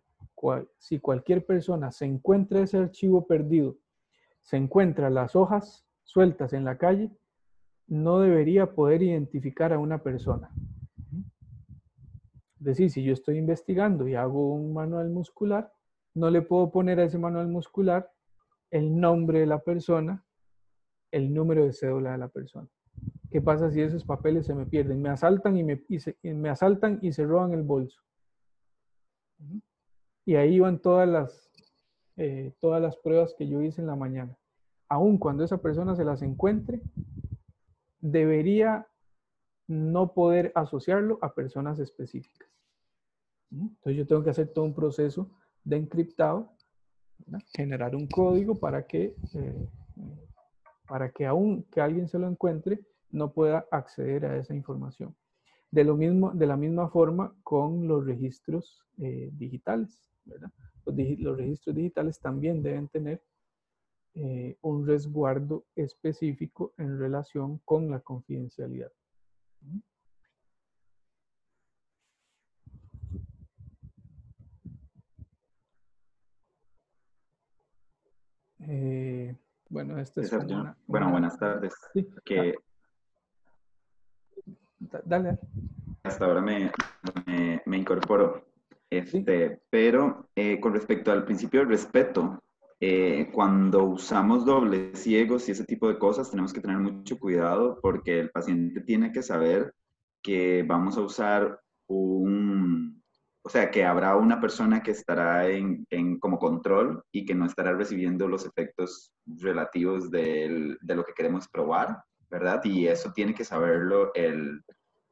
si cualquier persona se encuentra ese archivo perdido, se encuentra las hojas sueltas en la calle, no debería poder identificar a una persona. Es decir, si yo estoy investigando y hago un manual muscular, no le puedo poner a ese manual muscular el nombre de la persona, el número de cédula de la persona. ¿Qué pasa si esos papeles se me pierden? Me asaltan y se, me asaltan y se roban el bolso. Y ahí van todas las, eh, todas las pruebas que yo hice en la mañana. Aun cuando esa persona se las encuentre, debería no poder asociarlo a personas específicas. Entonces yo tengo que hacer todo un proceso de encriptado, generar un código para que, eh, para que aún que alguien se lo encuentre, no pueda acceder a esa información. De, lo mismo, de la misma forma con los registros eh, digitales. Los, registros digitales también deben tener eh, un resguardo específico en relación con la confidencialidad. Eh, bueno, este es Bueno, buenas tardes. Que... Dale. Hasta ahora me, me, incorporo. Este, Pero eh, con respecto al principio del respeto, eh, cuando usamos dobles ciegos y ese tipo de cosas, tenemos que tener mucho cuidado porque el paciente tiene que saber que vamos a usar un, o sea, que habrá una persona que estará en, en como control y que no estará recibiendo los efectos relativos de lo que queremos probar, ¿verdad? Y eso tiene que saberlo el,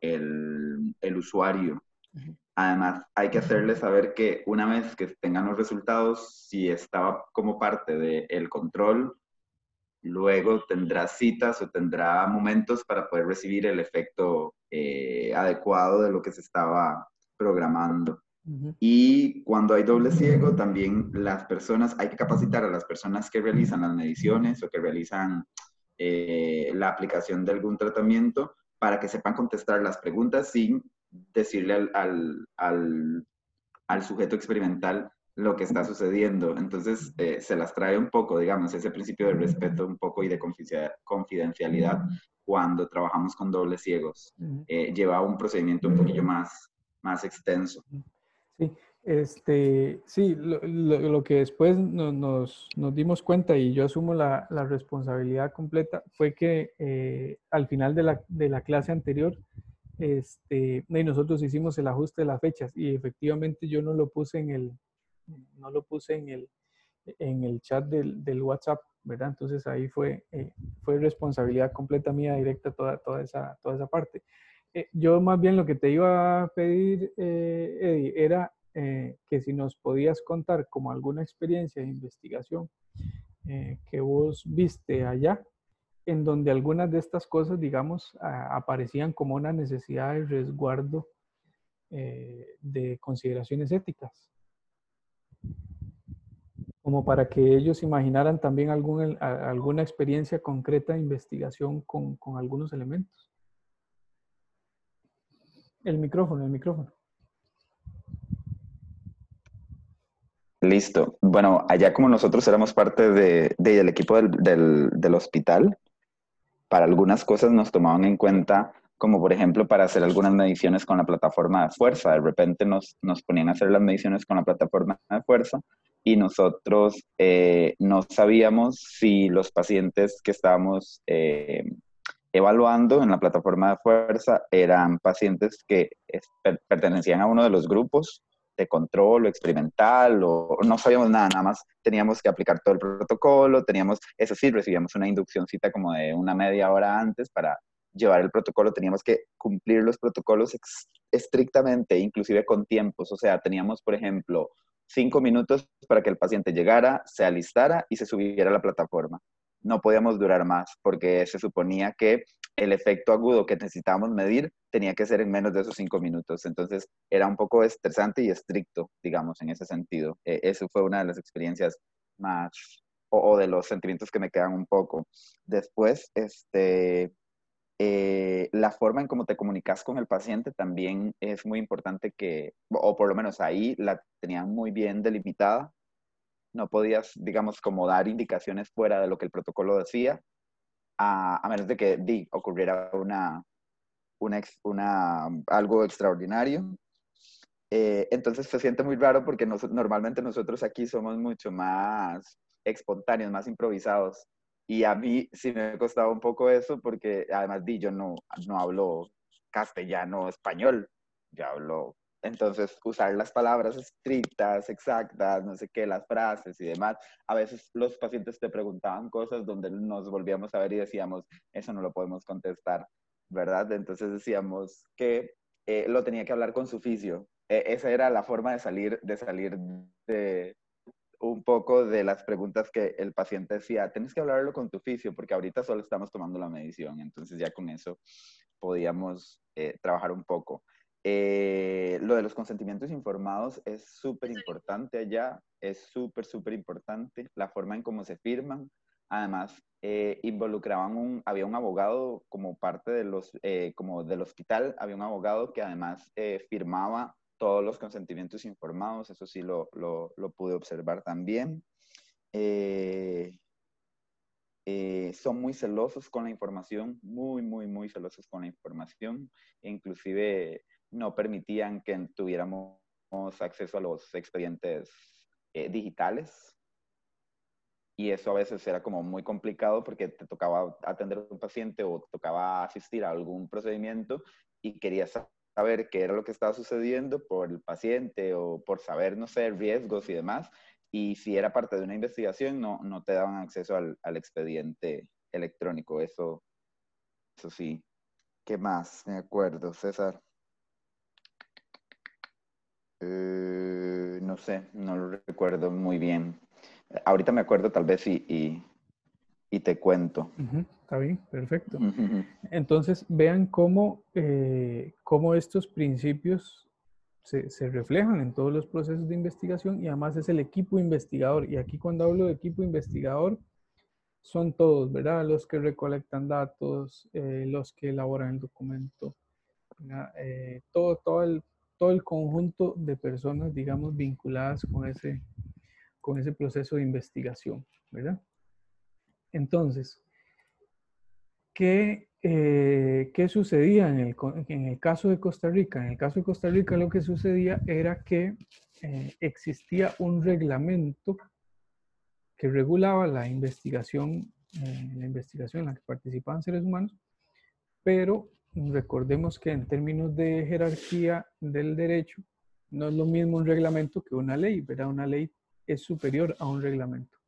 el, el usuario. Además, hay que hacerle saber que una vez que tengan los resultados, si estaba como parte del control, luego tendrá citas o tendrá momentos para poder recibir el efecto eh, adecuado de lo que se estaba programando. Y cuando hay doble ciego, también las personas, hay que capacitar a las personas que realizan las mediciones o que realizan eh, la aplicación de algún tratamiento para que sepan contestar las preguntas sin decirle al, al, sujeto experimental lo que está sucediendo. Entonces, eh, se las trae un poco, digamos, ese principio de respeto un poco y de confidencialidad cuando trabajamos con dobles ciegos. Eh, lleva un procedimiento un poquillo más, más extenso. Sí, este, sí, lo, que después nos, dimos cuenta y yo asumo la, responsabilidad completa fue que eh, al final de la, clase anterior, este, y nosotros hicimos el ajuste de las fechas y efectivamente yo no lo puse en el, no lo puse en el, en el chat del, WhatsApp, ¿verdad? Entonces ahí fue, eh, fue responsabilidad completa mía directa toda, toda, esa, toda esa parte. Eh, yo más bien lo que te iba a pedir, eh, Eddie, era que si nos podías contar como alguna experiencia de investigación que vos viste allá, en donde algunas de estas cosas, digamos, aparecían como una necesidad de resguardo de consideraciones éticas. Como para que ellos imaginaran también alguna experiencia concreta de investigación con, con algunos elementos. El micrófono, el micrófono. Listo. Bueno, allá como nosotros éramos parte de, del equipo del, del, hospital, para algunas cosas nos tomaban en cuenta, como por ejemplo para hacer algunas mediciones con la plataforma de fuerza. De repente nos, nos ponían a hacer las mediciones con la plataforma de fuerza y nosotros eh, no sabíamos si los pacientes que estábamos eh, evaluando en la plataforma de fuerza eran pacientes que pertenecían a uno de los grupos de control o experimental o no sabíamos nada, nada más teníamos que aplicar todo el protocolo, teníamos, eso sí, recibíamos una induccióncita como de una media hora antes para llevar el protocolo, teníamos que cumplir los protocolos estrictamente, inclusive con tiempos, o sea, teníamos, por ejemplo, cinco minutos para que el paciente llegara, se alistara y se subiera a la plataforma. No podíamos durar más porque se suponía que el efecto agudo que necesitábamos medir tenía que ser en menos de esos cinco minutos. Entonces era un poco estresante y estricto, digamos, en ese sentido. E, eso fue una de las experiencias más, o, de los sentimientos que me quedan un poco. Después, este, eh, la forma en cómo te comunicas con el paciente también es muy importante que, o por lo menos ahí la tenían muy bien delimitada. No podías, digamos, como dar indicaciones fuera de lo que el protocolo decía a, menos de que di, ocurriera una, una, algo extraordinario. Eh, entonces se siente muy raro porque normalmente nosotros aquí somos mucho más espontáneos, más improvisados. Y a mí sí me ha costado un poco eso porque además di, yo no, no hablo castellano español, yo hablo entonces, usar las palabras estrictas, exactas, no sé qué, las frases y demás. A veces los pacientes te preguntaban cosas donde nos volvíamos a ver y decíamos, eso no lo podemos contestar, ¿verdad? Entonces decíamos que eh, lo tenía que hablar con su oficio. E, esa era la forma de salir, de salir de un poco de las preguntas que el paciente decía, tienes que hablarlo con tu oficio, porque ahorita solo estamos tomando la medición, entonces ya con eso podíamos eh, trabajar un poco. Eh, lo de los consentimientos informados es súper importante allá, es súper, súper importante la forma en cómo se firman. Además, eh, involucraban un, había un abogado como parte de los, eh, como del hospital, había un abogado que además firmaba todos los consentimientos informados, eso sí lo, lo, lo pude observar también. son muy celosos con la información, muy, muy, muy celosos con la información. Inclusive no permitían que tuviéramos acceso a los expedientes eh, digitales. Y eso a veces era como muy complicado porque te tocaba atender a un paciente o tocaba asistir a algún procedimiento y querías saber qué era lo que estaba sucediendo por el paciente o por saber, no sé, riesgos y demás. Y si era parte de una investigación, no, no te daban acceso al, al expediente electrónico. Eso, eso sí. ¿Qué más? Me acuerdo, César. Eh, no sé, no lo recuerdo muy bien. Ahorita me acuerdo tal vez y, y, te cuento. está bien, perfecto. Entonces, vean cómo, eh, cómo estos principios se, se, reflejan en todos los procesos de investigación y además es el equipo investigador. Y aquí cuando hablo de equipo investigador, son todos, ¿verdad? Los que recolectan datos, eh, los que elaboran el documento, todo, todo el todo el conjunto de personas, digamos, vinculadas con ese, con ese proceso de investigación, ¿verdad? Entonces, ¿qué, eh, ¿qué sucedía en el, en el, caso de Costa Rica? En el caso de Costa Rica lo que sucedía era que eh, existía un reglamento que regulaba la investigación, eh, la investigación en la que participaban seres humanos, pero recordemos que en términos de jerarquía del derecho, no es lo mismo un reglamento que una ley, ¿verdad? Una ley es superior a un reglamento.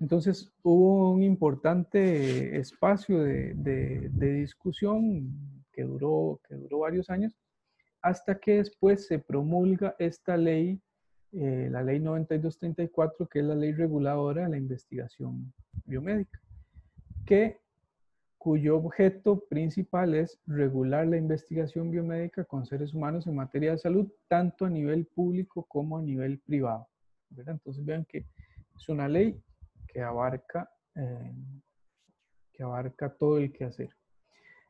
Entonces hubo un importante espacio de, discusión que duró, que duró varios años hasta que después se promulga esta ley, eh, la ley 9234, que es la ley reguladora de la investigación biomédica, que cuyo objeto principal es regular la investigación biomédica con seres humanos en materia de salud, tanto a nivel público como a nivel privado. Entonces vean que es una ley que abarca, eh, que abarca todo el quehacer.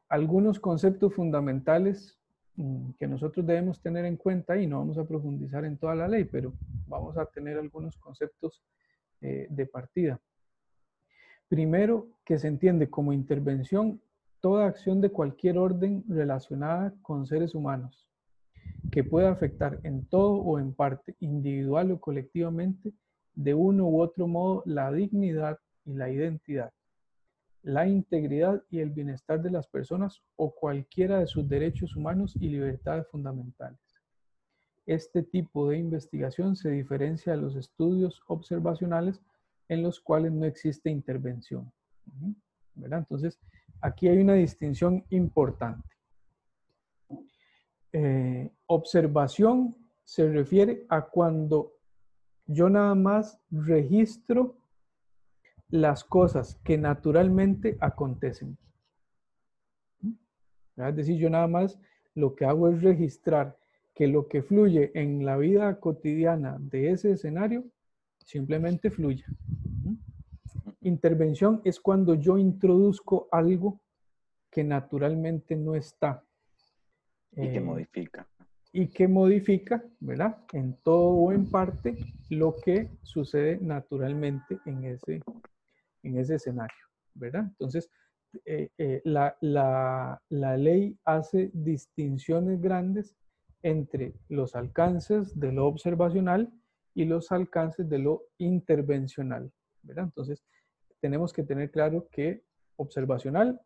Algunos conceptos fundamentales mm, que nosotros debemos tener en cuenta, y no vamos a profundizar en toda la ley, pero vamos a tener algunos conceptos eh, de partida. Primero, que se entiende como intervención toda acción de cualquier orden relacionada con seres humanos, que pueda afectar en todo o en parte, individual o colectivamente, de uno u otro modo, la dignidad y la identidad, la integridad y el bienestar de las personas o cualquiera de sus derechos humanos y libertades fundamentales. este tipo de investigación se diferencia de los estudios observacionales en los cuales no existe intervención. Entonces, aquí hay una distinción importante. Eh, observación se refiere a cuando yo nada más registro las cosas que naturalmente acontecen. Es decir, yo nada más lo que hago es registrar que lo que fluye en la vida cotidiana de ese escenario simplemente fluye. ¿Mm? Intervención es cuando yo introduzco algo que naturalmente no está. Y que Eh, modifica. y que modifica, ¿verdad? En todo o en parte lo que sucede naturalmente en ese, en ese escenario, ¿verdad? Entonces, eh, eh, la, la- la ley hace distinciones grandes entre los alcances de lo observacional y los alcances de lo intervencional. Entonces, tenemos que tener claro que observacional,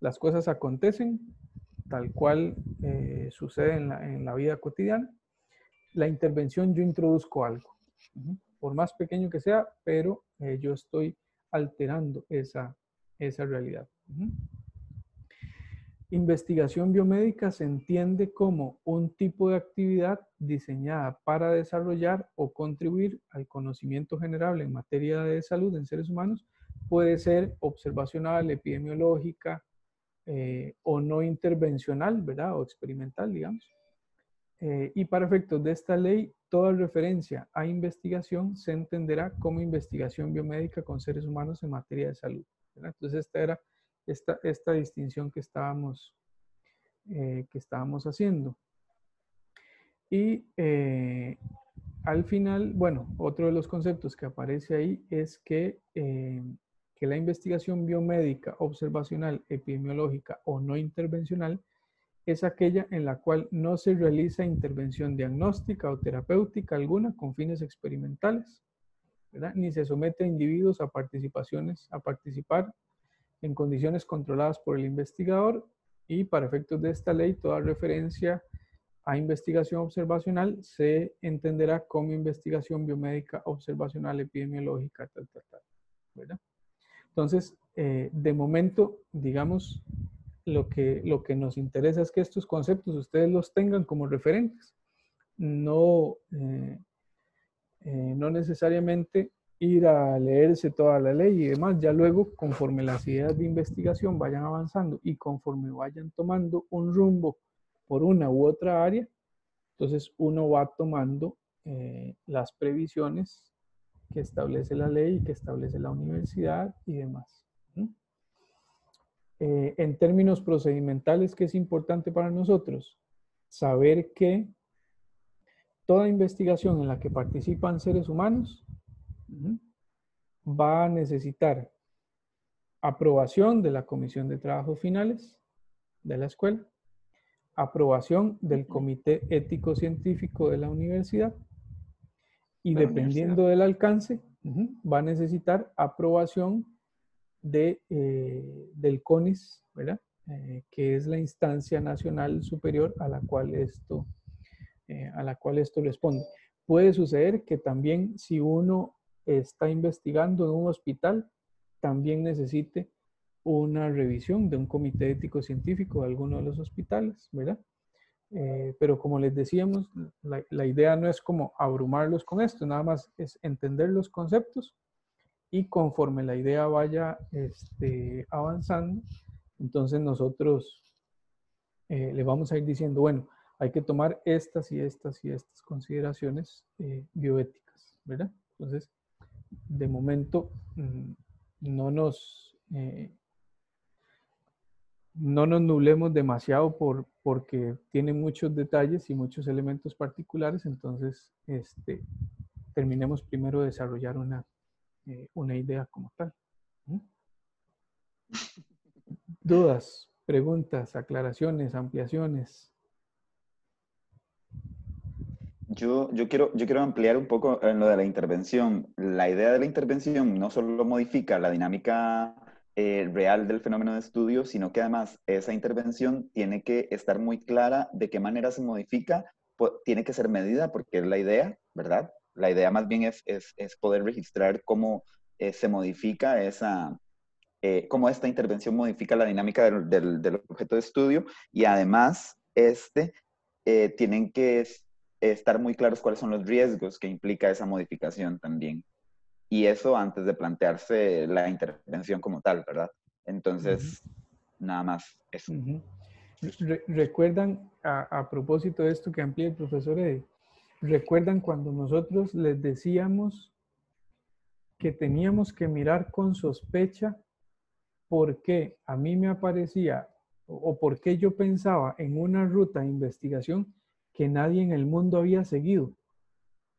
las cosas acontecen tal cual eh, sucede en la, en la vida cotidiana. La intervención yo introduzco algo, por más pequeño que sea, pero eh, yo estoy alterando esa, esa realidad. Investigación biomédica se entiende como un tipo de actividad diseñada para desarrollar o contribuir al conocimiento general en materia de salud en seres humanos. Puede ser observacional, epidemiológica eh, o no intervencional, ¿verdad? O experimental, digamos. Eh, y para efectos de esta ley, toda referencia a investigación se entenderá como investigación biomédica con seres humanos en materia de salud. ¿verdad? Entonces, esta era esta, esta distinción que estábamos, eh, que estábamos haciendo. Y eh, al final, bueno, otro de los conceptos que aparece ahí es que, eh, que la investigación biomédica, observacional, epidemiológica o no intervencional es aquella en la cual no se realiza intervención diagnóstica o terapéutica alguna con fines experimentales, ni se somete a individuos a participaciones, a participar en condiciones controladas por el investigador y para efectos de esta ley toda referencia a investigación observacional se entenderá como investigación biomédica observacional epidemiológica, tal, tal, tal. Entonces, eh, de momento, digamos, lo que, lo que nos interesa es que estos conceptos ustedes los tengan como referentes, no, eh, eh, no necesariamente ir a leerse toda la ley y demás, ya luego conforme las ideas de investigación vayan avanzando y conforme vayan tomando un rumbo por una u otra área, entonces uno va tomando eh, las previsiones que establece la ley, que establece la universidad y demás. Eh, en términos procedimentales, ¿qué es importante para nosotros? Saber que toda investigación en la que participan seres humanos va a necesitar aprobación de la Comisión de Trabajos Finales de la escuela, aprobación del Comité Ético Científico de la universidad y la dependiendo del alcance, va a necesitar aprobación de, eh, del CONIS, ¿verdad? Eh, que es la instancia nacional superior a la cual esto, eh, a la cual esto responde. Puede suceder que también si uno está investigando en un hospital, también necesite una revisión de un comité ético científico de alguno de los hospitales, ¿verdad? Eh, pero como les decíamos, la, idea no es como abrumarlos con esto, nada más es entender los conceptos y conforme la idea vaya este, avanzando, entonces nosotros eh, le vamos a ir diciendo, bueno, hay que tomar estas y estas y estas consideraciones eh, bioéticas, ¿verdad? Entonces, de momento, mm, no nos, eh, no nos nublemos demasiado por, porque tiene muchos detalles y muchos elementos particulares, entonces este, terminemos primero de desarrollar una, eh, una idea como tal. ¿Mm? ¿Dudas, preguntas, aclaraciones, ampliaciones? Yo, yo, quiero, yo quiero ampliar un poco en lo de la intervención. La idea de la intervención no solo modifica la dinámica eh, real del fenómeno de estudio, sino que además esa intervención tiene que estar muy clara de qué manera se modifica po- tiene que ser medida porque es la idea, ¿verdad? La idea más bien es, es, es poder registrar cómo eh, se modifica esa, eh, cómo esta intervención modifica la dinámica del, del- del objeto de estudio y además este, eh, tienen que estar muy claros cuáles son los riesgos que implica esa modificación también. Y eso antes de plantearse la intervención como tal, ¿verdad? Entonces, nada más eso. Re- ¿Recuerdan, a, a propósito de esto que amplía el profesor Eddie, recuerdan cuando nosotros les decíamos que teníamos que mirar con sospecha por qué a mí me aparecía o o por qué yo pensaba en una ruta de investigación que nadie en el mundo había seguido?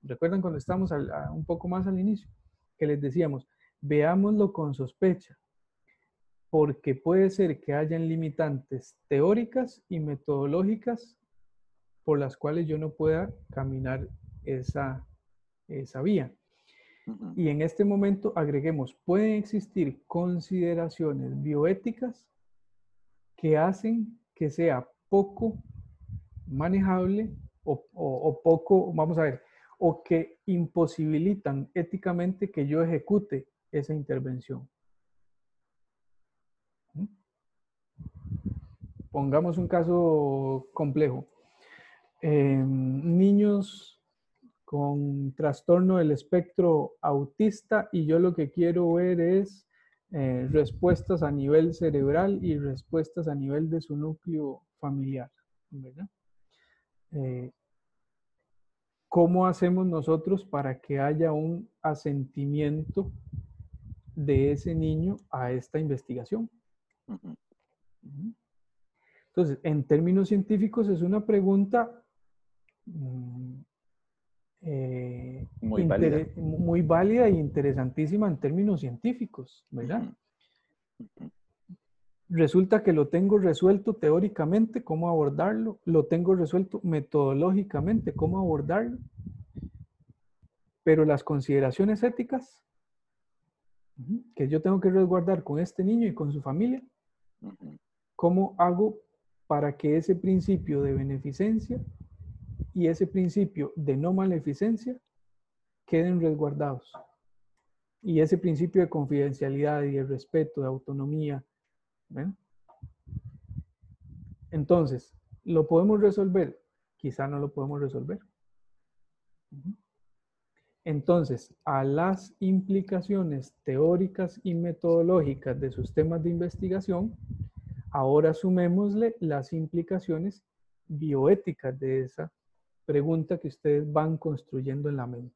¿Recuerdan cuando estábamos al- a- un poco más al inicio? Que les decíamos, veámoslo con sospecha porque puede ser que hayan limitantes teóricas y metodológicas por las cuales yo no pueda caminar esa, esa vía. Y en este momento agreguemos, pueden existir consideraciones bioéticas que hacen que sea poco manejable o, poco, vamos a ver, o que imposibilitan éticamente que yo ejecute esa intervención. ¿Mm? Pongamos un caso complejo. Eh, niños con trastorno del espectro autista y yo lo que quiero ver es eh, respuestas a nivel cerebral y respuestas a nivel de su núcleo familiar, ¿verdad? Eh, ¿Cómo hacemos nosotros para que haya un asentimiento de ese niño a esta investigación? Entonces, en términos científicos es una pregunta mm, eh, Muy válida. muy válida e interesantísima en términos científicos, ¿verdad? Ujú. Resulta que lo tengo resuelto teóricamente, cómo abordarlo, lo tengo resuelto metodológicamente, cómo abordarlo, pero las consideraciones éticas que yo tengo que resguardar con este niño y con su familia. ¿cómo hago para que ese principio de beneficencia y ese principio de no maleficencia queden resguardados? Y ese principio de confidencialidad y de respeto, de autonomía. ¿Ven? Entonces, ¿lo podemos resolver? Quizá no lo podemos resolver. Entonces, a las implicaciones teóricas y metodológicas de sus temas de investigación, ahora sumémosle las implicaciones bioéticas de esa pregunta que ustedes van construyendo en la mente.